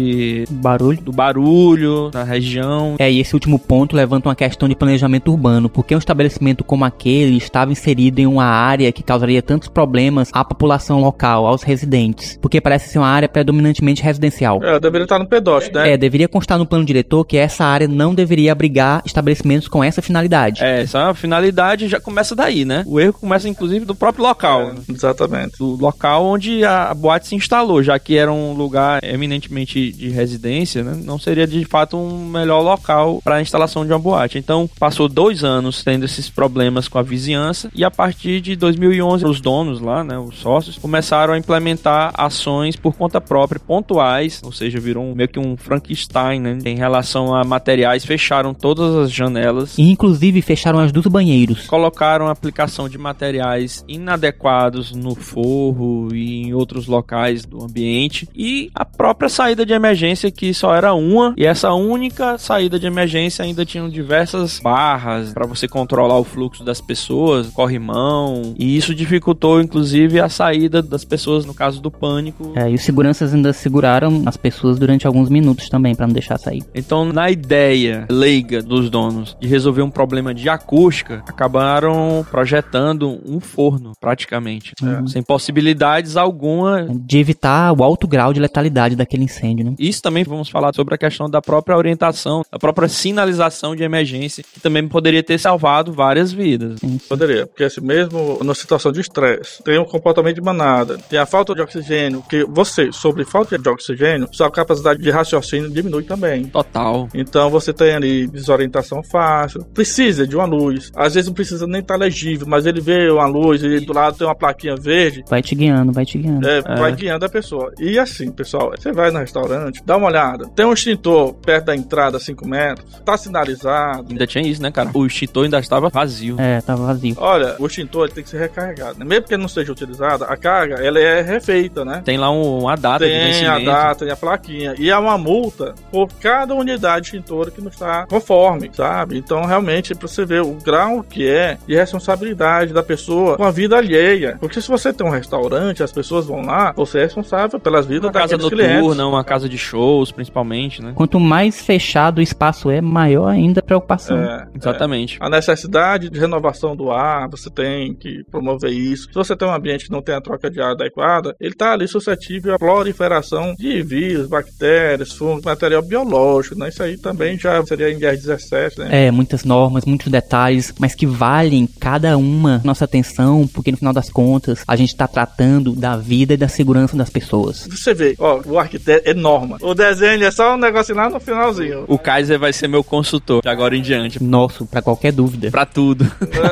Barulho. do barulho na região. É, e esse último ponto levanta uma questão de planejamento urbano, porque um estabelecimento como aquele estava inserido em uma área que causaria tantos problemas à população local, aos residentes, porque parece ser uma área predominantemente residencial. É, deveria estar no pedote, né? É, deveria constar no plano diretor que essa área não deveria abrigar estabelecimentos com essa finalidade. É, essa finalidade já começa daí, né? O erro começa inclusive do próprio local. né? Exatamente. do local onde a a boate se instalou, já que era um lugar eminentemente de residência, né? não seria de fato um melhor local para a instalação de uma boate. Então, passou dois anos tendo esses problemas com a vizinhança e a partir de 2011, os donos lá, né, os sócios, começaram a implementar ações por conta própria, pontuais, ou seja, virou um- meio que um Frankenstein, né, em relação a materiais, fecharam todas as janelas E inclusive fecharam as dos banheiros. colocaram a aplicação de materiais inadequados no forro e em outros locais do ambiente e a própria saída de emergência que só era uma e essa única saída de emergência ainda tinham diversas barras para você controlar o fluxo das pessoas, corrimão, e isso dificultou inclusive a saída das pessoas no caso do pânico. É, e os seguranças ainda seguraram as pessoas durante alguns minutos também para não deixar sair. Então, na ideia leiga dos donos de resolver um problema de acústica, acabaram projetando um forno, praticamente, é. sem possibilidades alguma de evitar o alto grau de letalidade daquele incêndio, né? Isso também vamos falar sobre a questão da própria orientação, da própria sinalização de emergência, que também poderia ter salvado várias vidas. Sim. Poderia, porque assim, mesmo na situação de estresse, tem um comportamento de manada, tem a falta de oxigênio, que você, sobre falta de oxigênio, sua capacidade de raciocínio diminui também. Total. Então você tem ali desorientação fácil, precisa de uma luz, às vezes não precisa nem estar legível, mas ele vê uma luz e do lado tem uma plaquinha verde. Vai te guiando, vai te guiando. É, é. vai guiando a pessoa. E assim, pessoal, você vai no restaurante, dá uma olhada, tem um extintor perto da entrada, 5 metros, tá sinalizado. Ainda tinha isso, né, cara? O extintor ainda estava vazio. É, estava vazio. Olha, o extintor tem que ser recarregado. Né? Mesmo que ele não seja utilizado, a carga, ela é refeita, né? Tem lá um, uma data tem a data e a plaquinha. E há uma multa por cada unidade extintora que não está conforme, sabe? Então, realmente, pra você ver o grau que é de responsabilidade da pessoa com a vida alheia. Porque se você tem um restaurante, as pessoas vão lá, você é responsável pelas vidas uma casa noturna, clientes. uma casa de shows, principalmente, né? Quanto mais fechado o espaço é, maior ainda a preocupação. É, Exatamente. É. A necessidade de renovação do ar, você tem que promover isso. Se você tem um ambiente que não tem a troca de ar adequada, ele está ali suscetível à proliferação de vírus, bactérias, fungos, material biológico, né? Isso aí também já seria em 1017, né? É, muitas normas, muitos detalhes, mas que valem cada uma nossa atenção, porque no final das contas a gente está tratando da vida e da segurança das pessoas. Você vê, ó, o arquiteto é norma. O desenho é só um negócio lá no finalzinho. O Kaiser vai ser meu consultor de agora em diante. Nosso, para qualquer dúvida. Para tudo.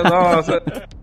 Nossa.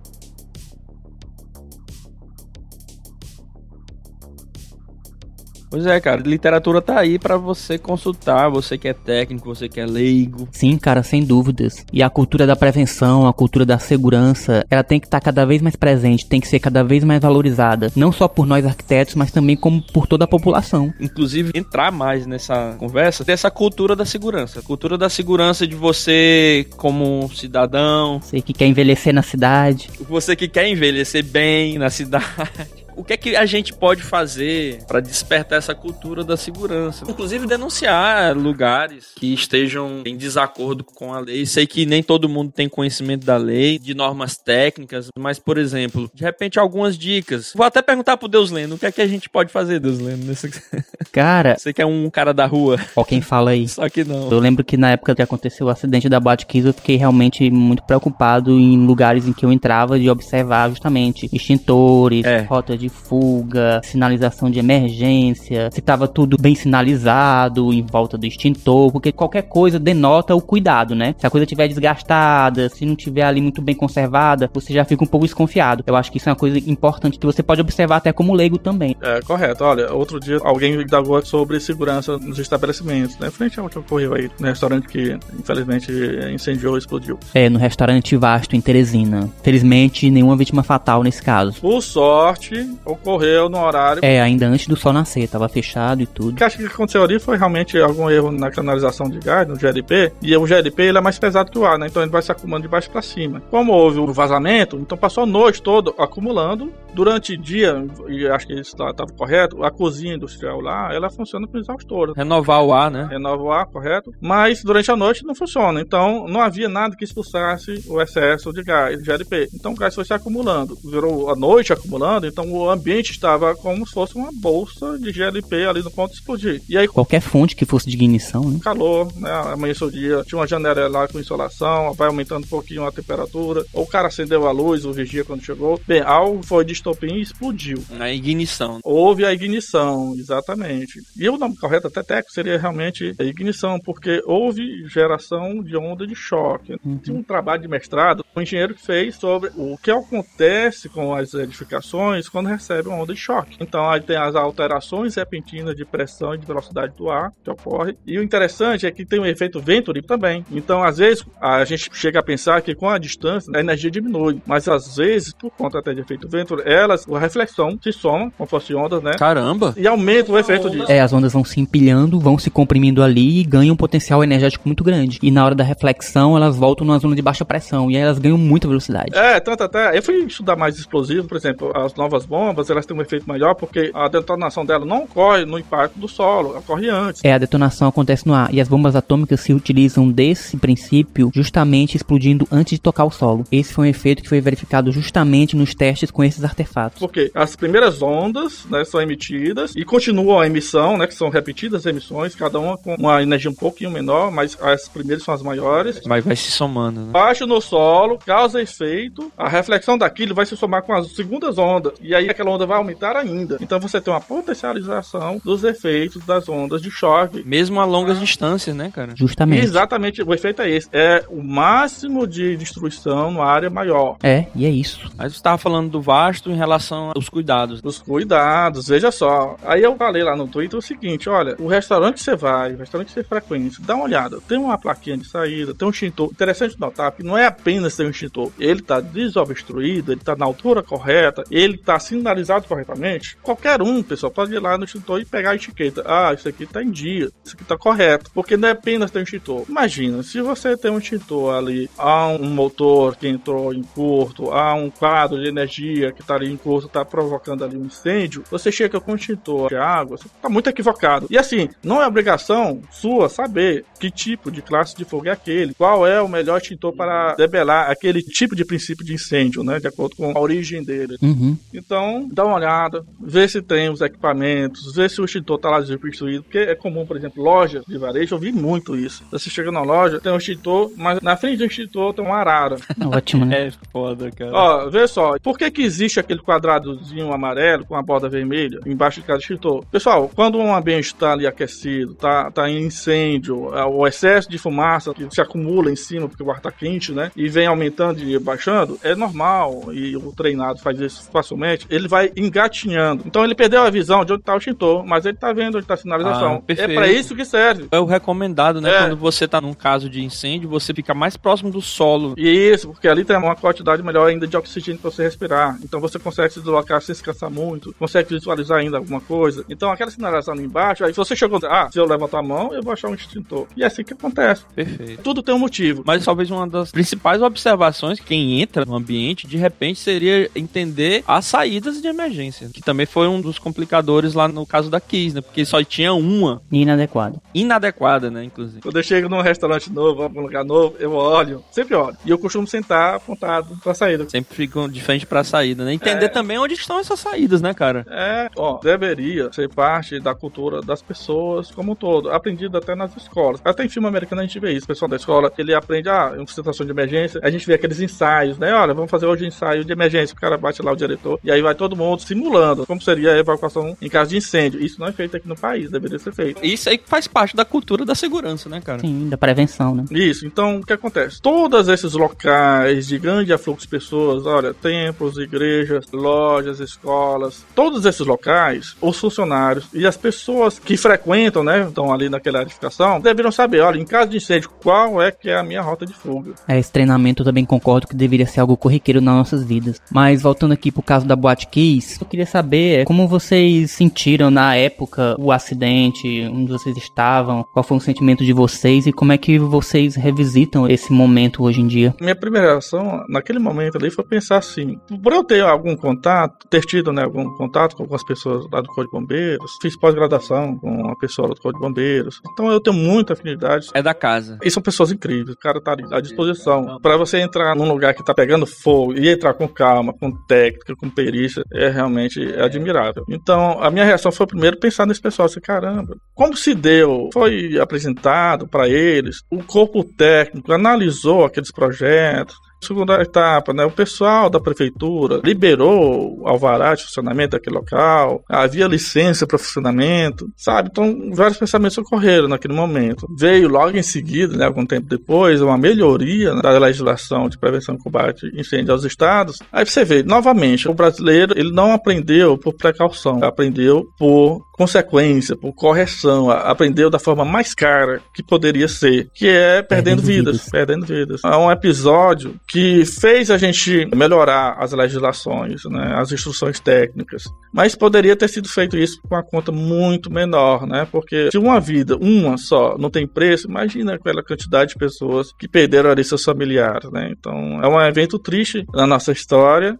Pois é, cara, literatura tá aí para você consultar, você que é técnico, você que é leigo. Sim, cara, sem dúvidas. E a cultura da prevenção, a cultura da segurança, ela tem que estar tá cada vez mais presente, tem que ser cada vez mais valorizada, não só por nós arquitetos, mas também como por toda a população. Inclusive, entrar mais nessa conversa dessa cultura da segurança, cultura da segurança de você como cidadão, você que quer envelhecer na cidade, você que quer envelhecer bem na cidade o que é que a gente pode fazer para despertar essa cultura da segurança? Inclusive denunciar lugares que estejam em desacordo com a lei. Sei que nem todo mundo tem conhecimento da lei, de normas técnicas, mas, por exemplo, de repente algumas dicas. Vou até perguntar pro Deus Lendo, o que é que a gente pode fazer, Deus Lendo? Nesse... Cara... Você que é um cara da rua. Ó quem fala aí. Só que não. Eu lembro que na época que aconteceu o acidente da Batkiss, eu fiquei realmente muito preocupado em lugares em que eu entrava de observar justamente extintores, é. rota de fuga, sinalização de emergência, se estava tudo bem sinalizado em volta do extintor, porque qualquer coisa denota o cuidado, né? Se a coisa estiver desgastada, se não estiver ali muito bem conservada, você já fica um pouco desconfiado. Eu acho que isso é uma coisa importante que você pode observar até como leigo também. É, correto. Olha, outro dia alguém indagou sobre segurança nos estabelecimentos, né? Frente ao que ocorreu aí no restaurante que infelizmente incendiou e explodiu. É, no restaurante Vasto em Teresina. Felizmente, nenhuma vítima fatal nesse caso. Por sorte, ocorreu no horário. É, ainda antes do sol nascer, tava fechado e tudo. O que acho que aconteceu ali foi realmente algum erro na canalização de gás, no GLP, e o GLP ele é mais pesado que o ar, né? Então ele vai se acumulando de baixo para cima. Como houve o vazamento, então passou a noite toda acumulando. Durante o dia, e acho que isso estava correto, a cozinha industrial lá, ela funciona com exaustor. Renovar o ar, né? Renova o ar, correto. Mas durante a noite não funciona. Então não havia nada que expulsasse o excesso de gás, de GLP. Então o gás foi se acumulando. Virou a noite acumulando, então o ambiente estava como se fosse uma bolsa de GLP ali no ponto de explodir. E aí qualquer fonte que fosse de ignição, né? Calor, né? Amanheceu o dia, tinha uma janela lá com insolação, vai aumentando um pouquinho a temperatura. Ou o cara acendeu a luz, o vigia quando chegou. Bem, algo foi de estopim e explodiu. A ignição. Houve a ignição, exatamente. E o nome correto até técnico seria realmente a ignição, porque houve geração de onda de choque. Uhum. Tinha um trabalho de mestrado, um engenheiro que fez sobre o que acontece com as edificações quando recebe uma onda de choque. Então aí tem as alterações repentinas de pressão e de velocidade do ar que ocorre. E o interessante é que tem um efeito Venturi também. Então, às vezes, a gente chega a pensar que com a distância a energia diminui, mas às vezes, por conta até de efeito Venturi, elas, a reflexão se soma, como fosse ondas, né? Caramba! E aumenta o efeito disso. É, as ondas vão se empilhando, vão se comprimindo ali e ganham um potencial energético muito grande. E na hora da reflexão, elas voltam numa zona de baixa pressão e aí elas ganham muita velocidade. É, tanto até. Eu fui estudar mais explosivo, por exemplo, as novas bombas, elas têm um efeito maior porque a detonação dela não ocorre no impacto do solo, ocorre antes. É, a detonação acontece no ar. E as bombas atômicas se utilizam desse princípio justamente explodindo antes de tocar o solo. Esse foi um efeito que foi verificado justamente nos testes com esses artefatos. Porque as primeiras ondas né, são emitidas e continuam a emissão, né, que são repetidas emissões, cada uma com uma energia um pouquinho menor, mas as primeiras são as maiores. Mas vai se somando, né? Baixo no solo, causa efeito, a reflexão daquilo vai se somar com as segundas ondas, e aí aquela onda vai aumentar ainda. Então você tem uma potencialização dos efeitos das ondas de choque. Mesmo a longas distâncias, né, cara? Justamente. Exatamente, o efeito é esse. É o máximo de destruição numa área maior. É, e é isso. Mas você estava falando do vasto em relação aos cuidados. Os cuidados, veja só. Aí eu falei lá no Twitter o seguinte: olha, o restaurante que você vai, o restaurante que você frequenta, dá uma olhada. Tem uma plaquinha de saída, tem um extintor. Interessante notar que não é apenas ter um extintor, ele está desobstruído, ele está na altura correta, ele está sinalizado corretamente. Qualquer um, pessoal, pode ir lá no extintor e pegar a etiqueta. Ah, isso aqui está em dia, isso aqui está correto. Porque não é apenas ter um extintor. Imagina, se você tem um extintor ali, há um motor que entrou em curto, há um quadro de energia que está ali em curto, está provocando ali um incêndio, você chega com um extintor de água, você está muito equivocado. E assim, não é obrigação sua saber que tipo de classe de fogo é aquele, qual é o melhor extintor para debelar aquele tipo de princípio de incêndio, né, de acordo com a origem dele. Uhum. Então, dá uma olhada, vê se tem os equipamentos, vê se o extintor está lá desobstruído, porque é comum, por exemplo, lojas de varejo, eu vi muito isso. Você chega na loja, tem um extintor, mas na frente do extintor tem uma arara. Ótimo, né? É foda, cara. Ó, vê só, por que que existe aquele quadradozinho amarelo com a borda vermelha embaixo de cada extintor? Pessoal, quando um ambiente está ali aquecido, tá, tá em incêndio, é, o excesso de fumaça que se acumula em cima porque o ar tá quente, né? E vem aumentando e baixando, é normal e o treinado faz isso facilmente. Ele vai engatinhando. Então ele perdeu a visão de onde tá o extintor, mas ele tá vendo onde tá a sinalização. Ah, é para isso que serve. É o recomendado, né? É. Quando você tá num caso de incêndio, você fica mais próximo do solo. E isso, porque ali tem uma quantidade melhor ainda de oxigênio para você respirar. Então você consegue se deslocar sem se cansar muito, consegue visualizar ainda alguma coisa. Então aquela sinalização ali embaixo, aí se você chegou, ah, se eu levantar a mão, eu vou achar um extintor. E é assim que acontece. Perfeito. Tudo tem um motivo. Mas talvez uma das principais observações que quem entra no ambiente, de repente, seria entender as saídas de emergência. Que também foi um dos complicadores lá no caso da Kiss, né? Porque só tinha uma Inadequado. inadequada, né? Inclusive. Quando eu chego num restaurante novo, algum lugar novo, eu olho, sempre olho. E eu costumo sentar apontado pra saída. Sempre ficam de frente pra saída, né? Entender É. também onde estão essas saídas, né, cara? É, ó, deveria ser parte da cultura das pessoas como um todo. Aprendido até nas escolas. Até em filme americano a gente vê isso. O pessoal da escola, ele aprende, ah, em situação de emergência, a gente vê aqueles ensaios, né? Olha, vamos fazer hoje um ensaio de emergência. O cara bate lá o diretor. E aí vai todo mundo simulando como seria a evacuação em caso de incêndio. Isso não é feito aqui no país, deveria ser feito. Isso aí faz parte da cultura da segurança, né, cara? Sim, da prevenção, né? Isso, então o que acontece? Todos esses locais de grande afluxo de pessoas, olha, templos, igrejas, lojas, escolas, todos esses locais, os funcionários e as pessoas que frequentam, né, estão ali naquela edificação, deveriam saber, olha, em caso de incêndio, qual é que é a minha rota de fuga. É, esse treinamento eu também concordo que deveria ser algo corriqueiro nas nossas vidas. Mas voltando aqui pro caso da Boate Kiss, eu queria saber é, como vocês sentiram na época o acidente, onde vocês estavam, qual foi o sentimento de vocês e como é que vocês revisitam esse momento hoje em dia. Minha primeira reação, naquele momento ali, foi pensar assim: por eu ter algum contato, ter tido né, algum contato com algumas pessoas lá do Corpo de Bombeiros, fiz pós-graduação com uma pessoa lá do Corpo de Bombeiros, então eu tenho muita afinidade. É da casa. E são pessoas incríveis, o cara tá ali à disposição. Pra você entrar num lugar que tá pegando fogo e entrar com calma, com técnica, com perícia, é realmente admirável. Então, a minha reação foi primeiro pensar nesse pessoal, assim, caramba, como se deu? Foi apresentado pra eles, o corpo técnico analisou aqueles projetos, Segunda etapa, né? O pessoal da prefeitura liberou alvará de funcionamento daquele local, havia licença para funcionamento, sabe? Então, vários pensamentos ocorreram naquele momento. Veio logo em seguida, né, algum tempo depois, uma melhoria da legislação de prevenção e combate a incêndio aos estados. Aí você vê, novamente, o brasileiro, ele não aprendeu por precaução, aprendeu por consequência, por correção, aprendeu da forma mais cara que poderia ser, que é perdendo, perdendo vidas, vidas, perdendo vidas. É um episódio que fez a gente melhorar as legislações, né, as instruções técnicas, mas poderia ter sido feito isso com uma conta muito menor, né? Porque se uma vida, uma só, não tem preço, imagina aquela quantidade de pessoas que perderam ali seus familiares, né? Então é um evento triste na nossa história,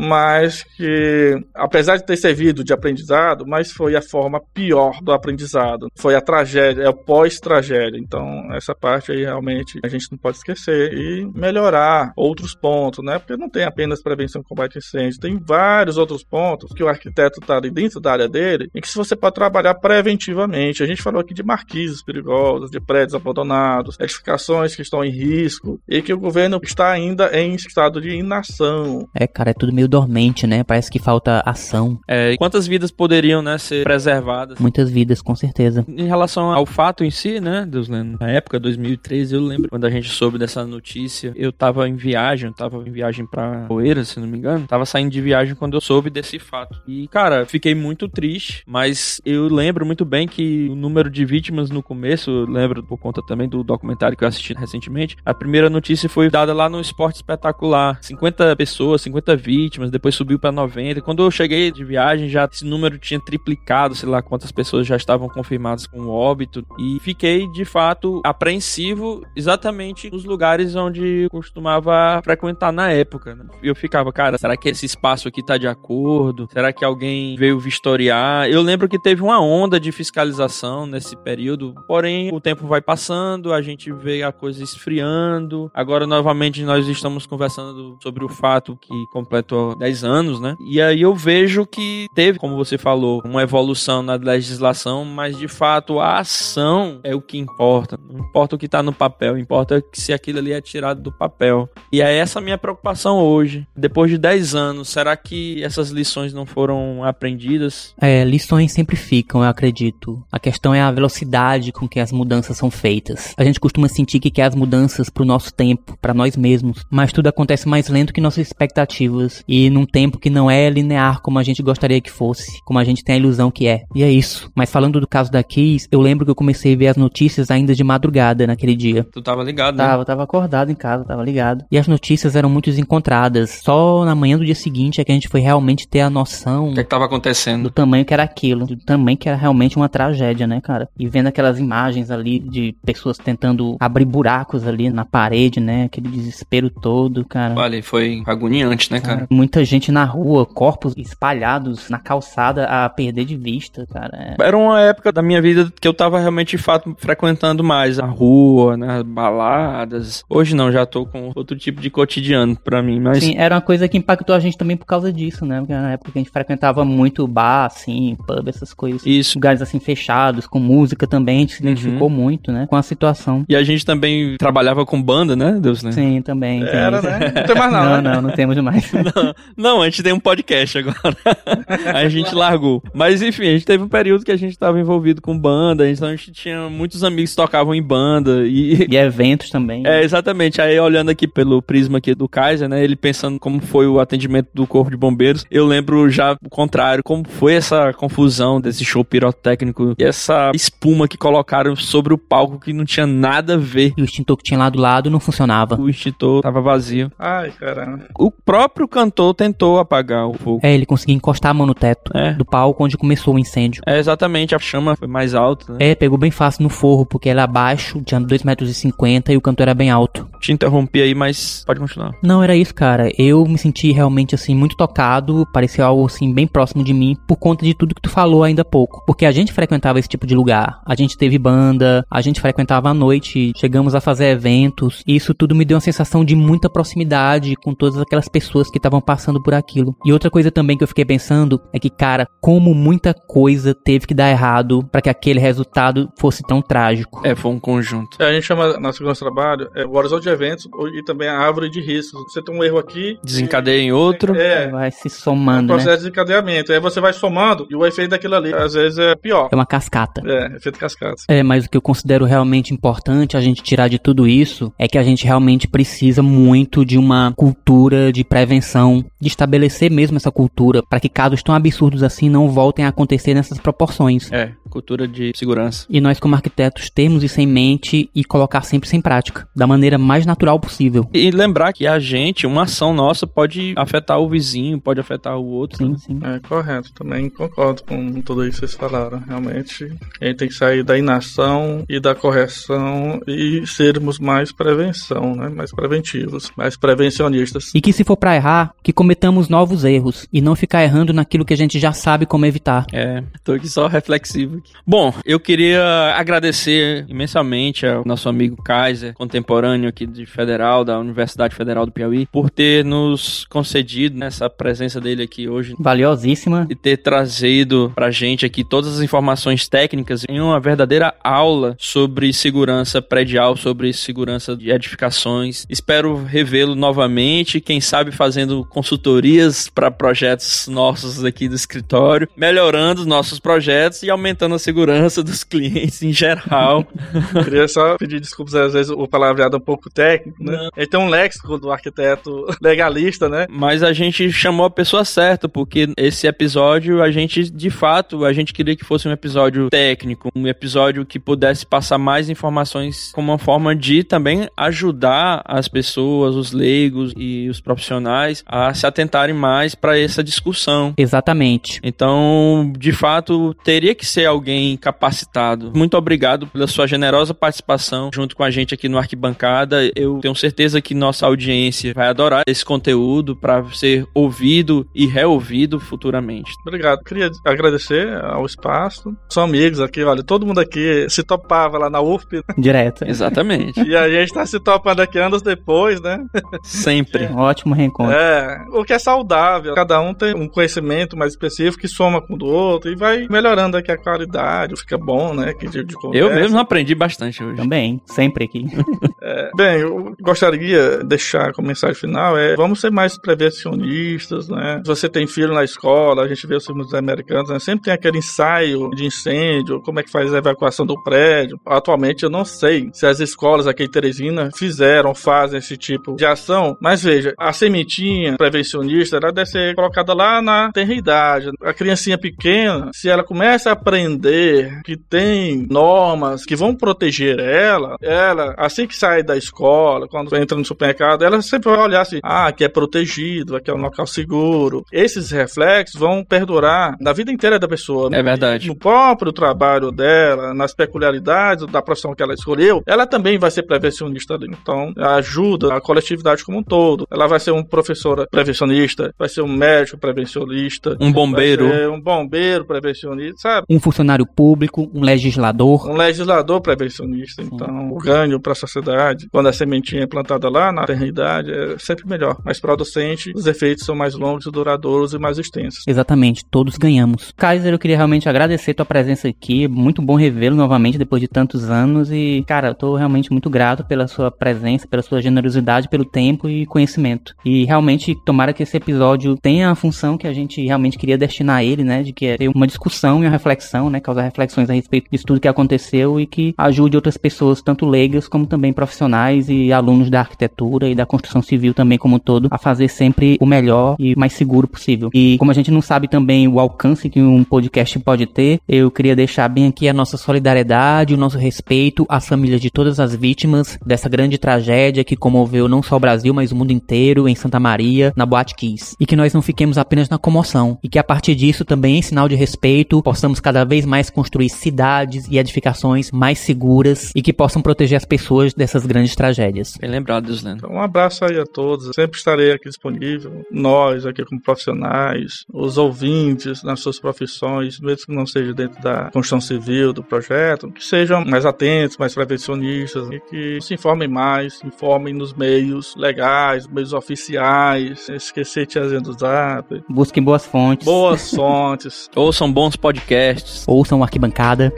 mas que, apesar de ter servido de aprendizado, mas foi a forma pior do aprendizado. Foi a tragédia, é o pós-tragédia. Então, essa parte aí realmente a gente não pode esquecer e melhorar outros pontos, né? Porque não tem apenas prevenção e combate a incêndio, tem vários outros pontos que o arquiteto está dentro da área dele em que você pode trabalhar preventivamente. A gente falou aqui de marquises perigosos, de prédios abandonados, edificações que estão em risco e que o governo está ainda em estado de inação. É, cara, é tudo meio meio dormente, né? Parece que falta ação. É, quantas vidas poderiam, né, ser preservadas? Muitas vidas, com certeza. Em relação ao fato em si, né, Deus lendo, na época, 2013, eu lembro quando a gente soube dessa notícia, eu tava em viagem, eu tava em viagem pra Poeira, se não me engano, tava saindo de viagem quando eu soube desse fato. E, cara, fiquei muito triste, mas eu lembro muito bem que o número de vítimas no começo, eu lembro por conta também do documentário que eu assisti recentemente, a primeira notícia foi dada lá no Esporte Espetacular, 50 pessoas, 50 vítimas, vítimas, depois subiu para 90. Quando eu cheguei de viagem, já esse número tinha triplicado, sei lá quantas pessoas já estavam confirmadas com óbito. E fiquei, de fato, apreensivo exatamente nos lugares onde costumava frequentar na época. Né? Eu ficava, cara, será que esse espaço aqui tá de acordo? Será que alguém veio vistoriar? Eu lembro que teve uma onda de fiscalização nesse período, porém o tempo vai passando, a gente vê a coisa esfriando. Agora, novamente, nós estamos conversando sobre o fato que completou 10 anos, né? E aí eu vejo que teve, como você falou, uma evolução na legislação, mas de fato a ação é o que importa. Não importa o que tá no papel, importa se aquilo ali é tirado do papel. E é essa minha preocupação hoje. Depois de 10 anos, será que essas lições não foram aprendidas? É, lições sempre ficam, eu acredito. A questão é a velocidade com que as mudanças são feitas. A gente costuma sentir que quer as mudanças pro nosso tempo, para nós mesmos, mas tudo acontece mais lento que nossas expectativas e num tempo que não é linear como a gente gostaria que fosse, como a gente tem a ilusão que é. E é isso. Mas falando do caso da Kiss, eu lembro que eu comecei a ver as notícias ainda de madrugada naquele dia. Tu tava ligado, né? Tava, tava acordado em casa, tava ligado. E as notícias eram muito desencontradas. Só na manhã do dia seguinte é que a gente foi realmente ter a noção. O que, é que tava acontecendo? Do tamanho que era aquilo. Do tamanho que era realmente uma tragédia, né, cara? E vendo aquelas imagens ali de pessoas tentando abrir buracos ali na parede, né? Aquele desespero todo, cara. Vale, foi agoniante, né, cara? Muita gente na rua, corpos espalhados na calçada a perder de vista, cara. É. Era uma época da minha vida que eu tava realmente de fato frequentando mais a rua, né, baladas. Hoje não, já tô com outro tipo de cotidiano para mim, mas Sim, era uma coisa que impactou a gente também por causa disso, né? Porque na época que a gente frequentava muito bar, assim, pub, essas coisas. Isso. Lugares assim fechados, com música também, a gente se identificou uhum. muito, né, com a situação. E a gente também trabalhava com banda, né, Deus, né? Sim, também. Era, né? Não tem mais nada. Não, não, não temos mais. não, não, a gente tem um podcast agora. a gente largou. Mas enfim, a gente teve um período que a gente estava envolvido com banda, então a gente tinha muitos amigos que tocavam em banda e... e eventos também. É, exatamente. Aí olhando aqui pelo prisma aqui do Kaiser, né, ele pensando como foi o atendimento do Corpo de Bombeiros, eu lembro já o contrário, como foi essa confusão desse show pirotécnico e essa espuma que colocaram sobre o palco que não tinha nada a ver. E o extintor que tinha lá do lado não funcionava. O extintor tava vazio. Ai, caramba. O próprio cantor tentou apagar o fogo. É, ele conseguiu encostar a mão no teto é. do palco onde começou o incêndio. É, exatamente, a chama foi mais alta. Né? É, pegou bem fácil no forro, porque ela é abaixo, tinha 2,50 metros e o cantor era bem alto. Te interrompi aí, mas pode continuar. Não, era isso, cara. Eu me senti realmente, assim, muito tocado, parecia algo, assim, bem próximo de mim, por conta de tudo que tu falou ainda há pouco. Porque a gente frequentava esse tipo de lugar, a gente teve banda, a gente frequentava à noite, chegamos a fazer eventos, e isso tudo me deu uma sensação de muita proximidade com todas aquelas pessoas que estavam passando por aquilo. E outra coisa também que eu fiquei pensando é que, cara, como muita coisa teve que dar errado para que aquele resultado fosse tão trágico. É, foi um conjunto. A gente chama na segurança do trabalho é, o horizonte de eventos e também a árvore de riscos. Você tem um erro aqui. Desencadeia em outro. É. Vai se somando. É um processo né? de desencadeamento. Aí você vai somando e o efeito daquilo ali, às vezes, é pior. É uma cascata. É, efeito cascata. É, mas o que eu considero realmente importante a gente tirar de tudo isso é que a gente realmente precisa muito de uma cultura de prevenção, de estabelecer mesmo essa cultura, para que casos tão absurdos assim não voltem a acontecer nessas proporções. É, cultura de segurança. E nós, como arquitetos, temos isso em mente e colocar sempre isso em prática, da maneira mais natural possível. E lembrar que a gente, uma ação nossa pode afetar o vizinho, pode afetar o outro. Sim, né? sim. É correto, também concordo com tudo isso que vocês falaram. Realmente, a gente tem que sair da inação e da correção e sermos mais prevenção, né? Mais preventivos, mais prevencionistas. E que se for pra errar, que cometamos novos erros e não ficar errando naquilo que a gente já sabe como evitar. É, tô aqui só reflexivo. Aqui. Bom, eu queria agradecer imensamente ao nosso amigo Kaiser, contemporâneo aqui de Federal, da Universidade Federal do Piauí, por ter nos concedido essa presença dele aqui hoje Valiosíssima. e ter trazido pra gente aqui todas as informações técnicas em uma verdadeira aula sobre segurança predial, sobre segurança de edificações. Espero revê-lo novamente, quem sabe fazendo consultorias para projetos nossos aqui do escritório, melhorando os nossos projetos e aumentando a segurança dos clientes em geral. Queria só pedir desculpas, às vezes o palavreado é um pouco técnico, né? Ele tem um léxico do arquiteto legalista, né? Mas a gente chamou a pessoa certa, porque esse episódio a gente, de fato, a gente queria que fosse um episódio técnico, um episódio que pudesse passar mais informações como uma forma de também ajudar as pessoas, os leigos e os profissionais a se atentarem mais para essa discussão. Exatamente. Então, de fato, teria que ser alguém capacitado. Muito obrigado pela sua generosa participação junto com a gente aqui no Arquibancada. Eu tenho certeza que nossa audiência vai adorar esse conteúdo para ser ouvido e reouvido futuramente. Obrigado. Queria agradecer ao espaço. São amigos aqui, olha, todo mundo aqui se topava lá na UFP. Direto. Exatamente. E a gente tá se topando aqui anos depois, né? Sempre. Um ótimo reencontro. É, o que é saudável. Cada um tem um conhecimento mais específico que soma com o do outro e vai melhorando aqui a qualidade. Fica bom, né? Que de, de Eu mesmo aprendi bastante hoje. Também, sempre aqui. É, bem, eu gostaria de deixar como mensagem final é vamos ser mais prevencionistas, né? Se você tem filho na escola, a gente vê os filmes americanos, né? Sempre tem aquele ensaio de incêndio, como é que faz a evacuação do prédio. Atualmente eu não sei se as escolas aqui em Teresina fizeram, fazem esse tipo de ação, mas veja, a sementinha prevencionista, ela deve ser colocada lá na tenridade. A criancinha pequena, se ela começa a aprender que tem normas que vão proteger ela, ela, assim que sai da escola, quando entra no supermercado, ela sempre vai olhar assim, ah, aqui é protegido, aqui é um local seguro. Esses reflexos vão perdurar na vida inteira da pessoa. É verdade. No próprio trabalho dela, nas peculiaridades da profissão que ela escolheu, ela também vai ser prevencionista ali. Então, ajuda a coletividade como um todo. Ela vai ser um professor prevencionista, vai ser um médico prevencionista, Um bombeiro. vai ser um bombeiro prevencionista, sabe? Um funcionário público, um legislador. Um legislador prevencionista. Então, o ganho para a sociedade, quando a sementinha é plantada lá na eternidade, é sempre melhor. Mas para o docente, os efeitos são mais longos, duradouros e mais extensos. Exatamente, todos ganhamos. Kaiser, eu queria realmente agradecer tua presença aqui. Muito bom revê-lo novamente depois de tantos anos. E, cara, eu tô realmente muito grato pela sua presença, pela sua generosidade, pelo tempo e conhecimento. E realmente, tomara que esse episódio tenha a função que a gente realmente queria destinar a ele, né? De que é ter uma discussão e uma reflexão, né? Causar reflexões a respeito disso tudo que aconteceu e que ajude outras pessoas, tanto leigas como também profissionais e alunos da arquitetura e da construção civil também como um todo, a fazer sempre o melhor e mais seguro possível. E como a gente não sabe também o alcance que um podcast pode ter, eu queria deixar bem aqui a nossa solidariedade, o nosso respeito às famílias de todas as vítimas dessa grande tragédia que comoveu não só o Brasil, mas o mundo inteiro em Santa Maria, na Boate Kiss. E que nós não fiquemos apenas na comoção. E que a partir disso também, em sinal de respeito, possamos cada vez mais construir cidades e edificações mais seguras e que possam proteger as pessoas dessas grandes tragédias. Bem lembrado, Desleno. Então, um abraço aí a todos. Sempre estarei aqui disponível. Nós, aqui como profissionais, os ouvintes nas suas profissões, mesmo que não seja dentro da construção civil, do projeto, que sejam mais atentos, mais prevencionistas e que se informem mais, se informem nos meios legais, meios oficiais, Isso, esqueci tiazinha do Zap. Busquem boas fontes. Boas fontes. Ouçam bons podcasts. Ouçam arquibancada.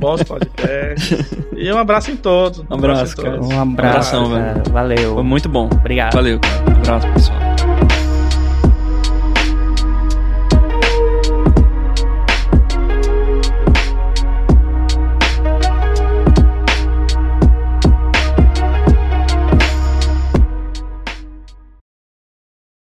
Bons podcasts. e um abraço em todos. Um abraço, cara. Um abraço. Abração, cara. Valeu. Foi muito bom. Obrigado. Valeu. Um abraço, pessoal.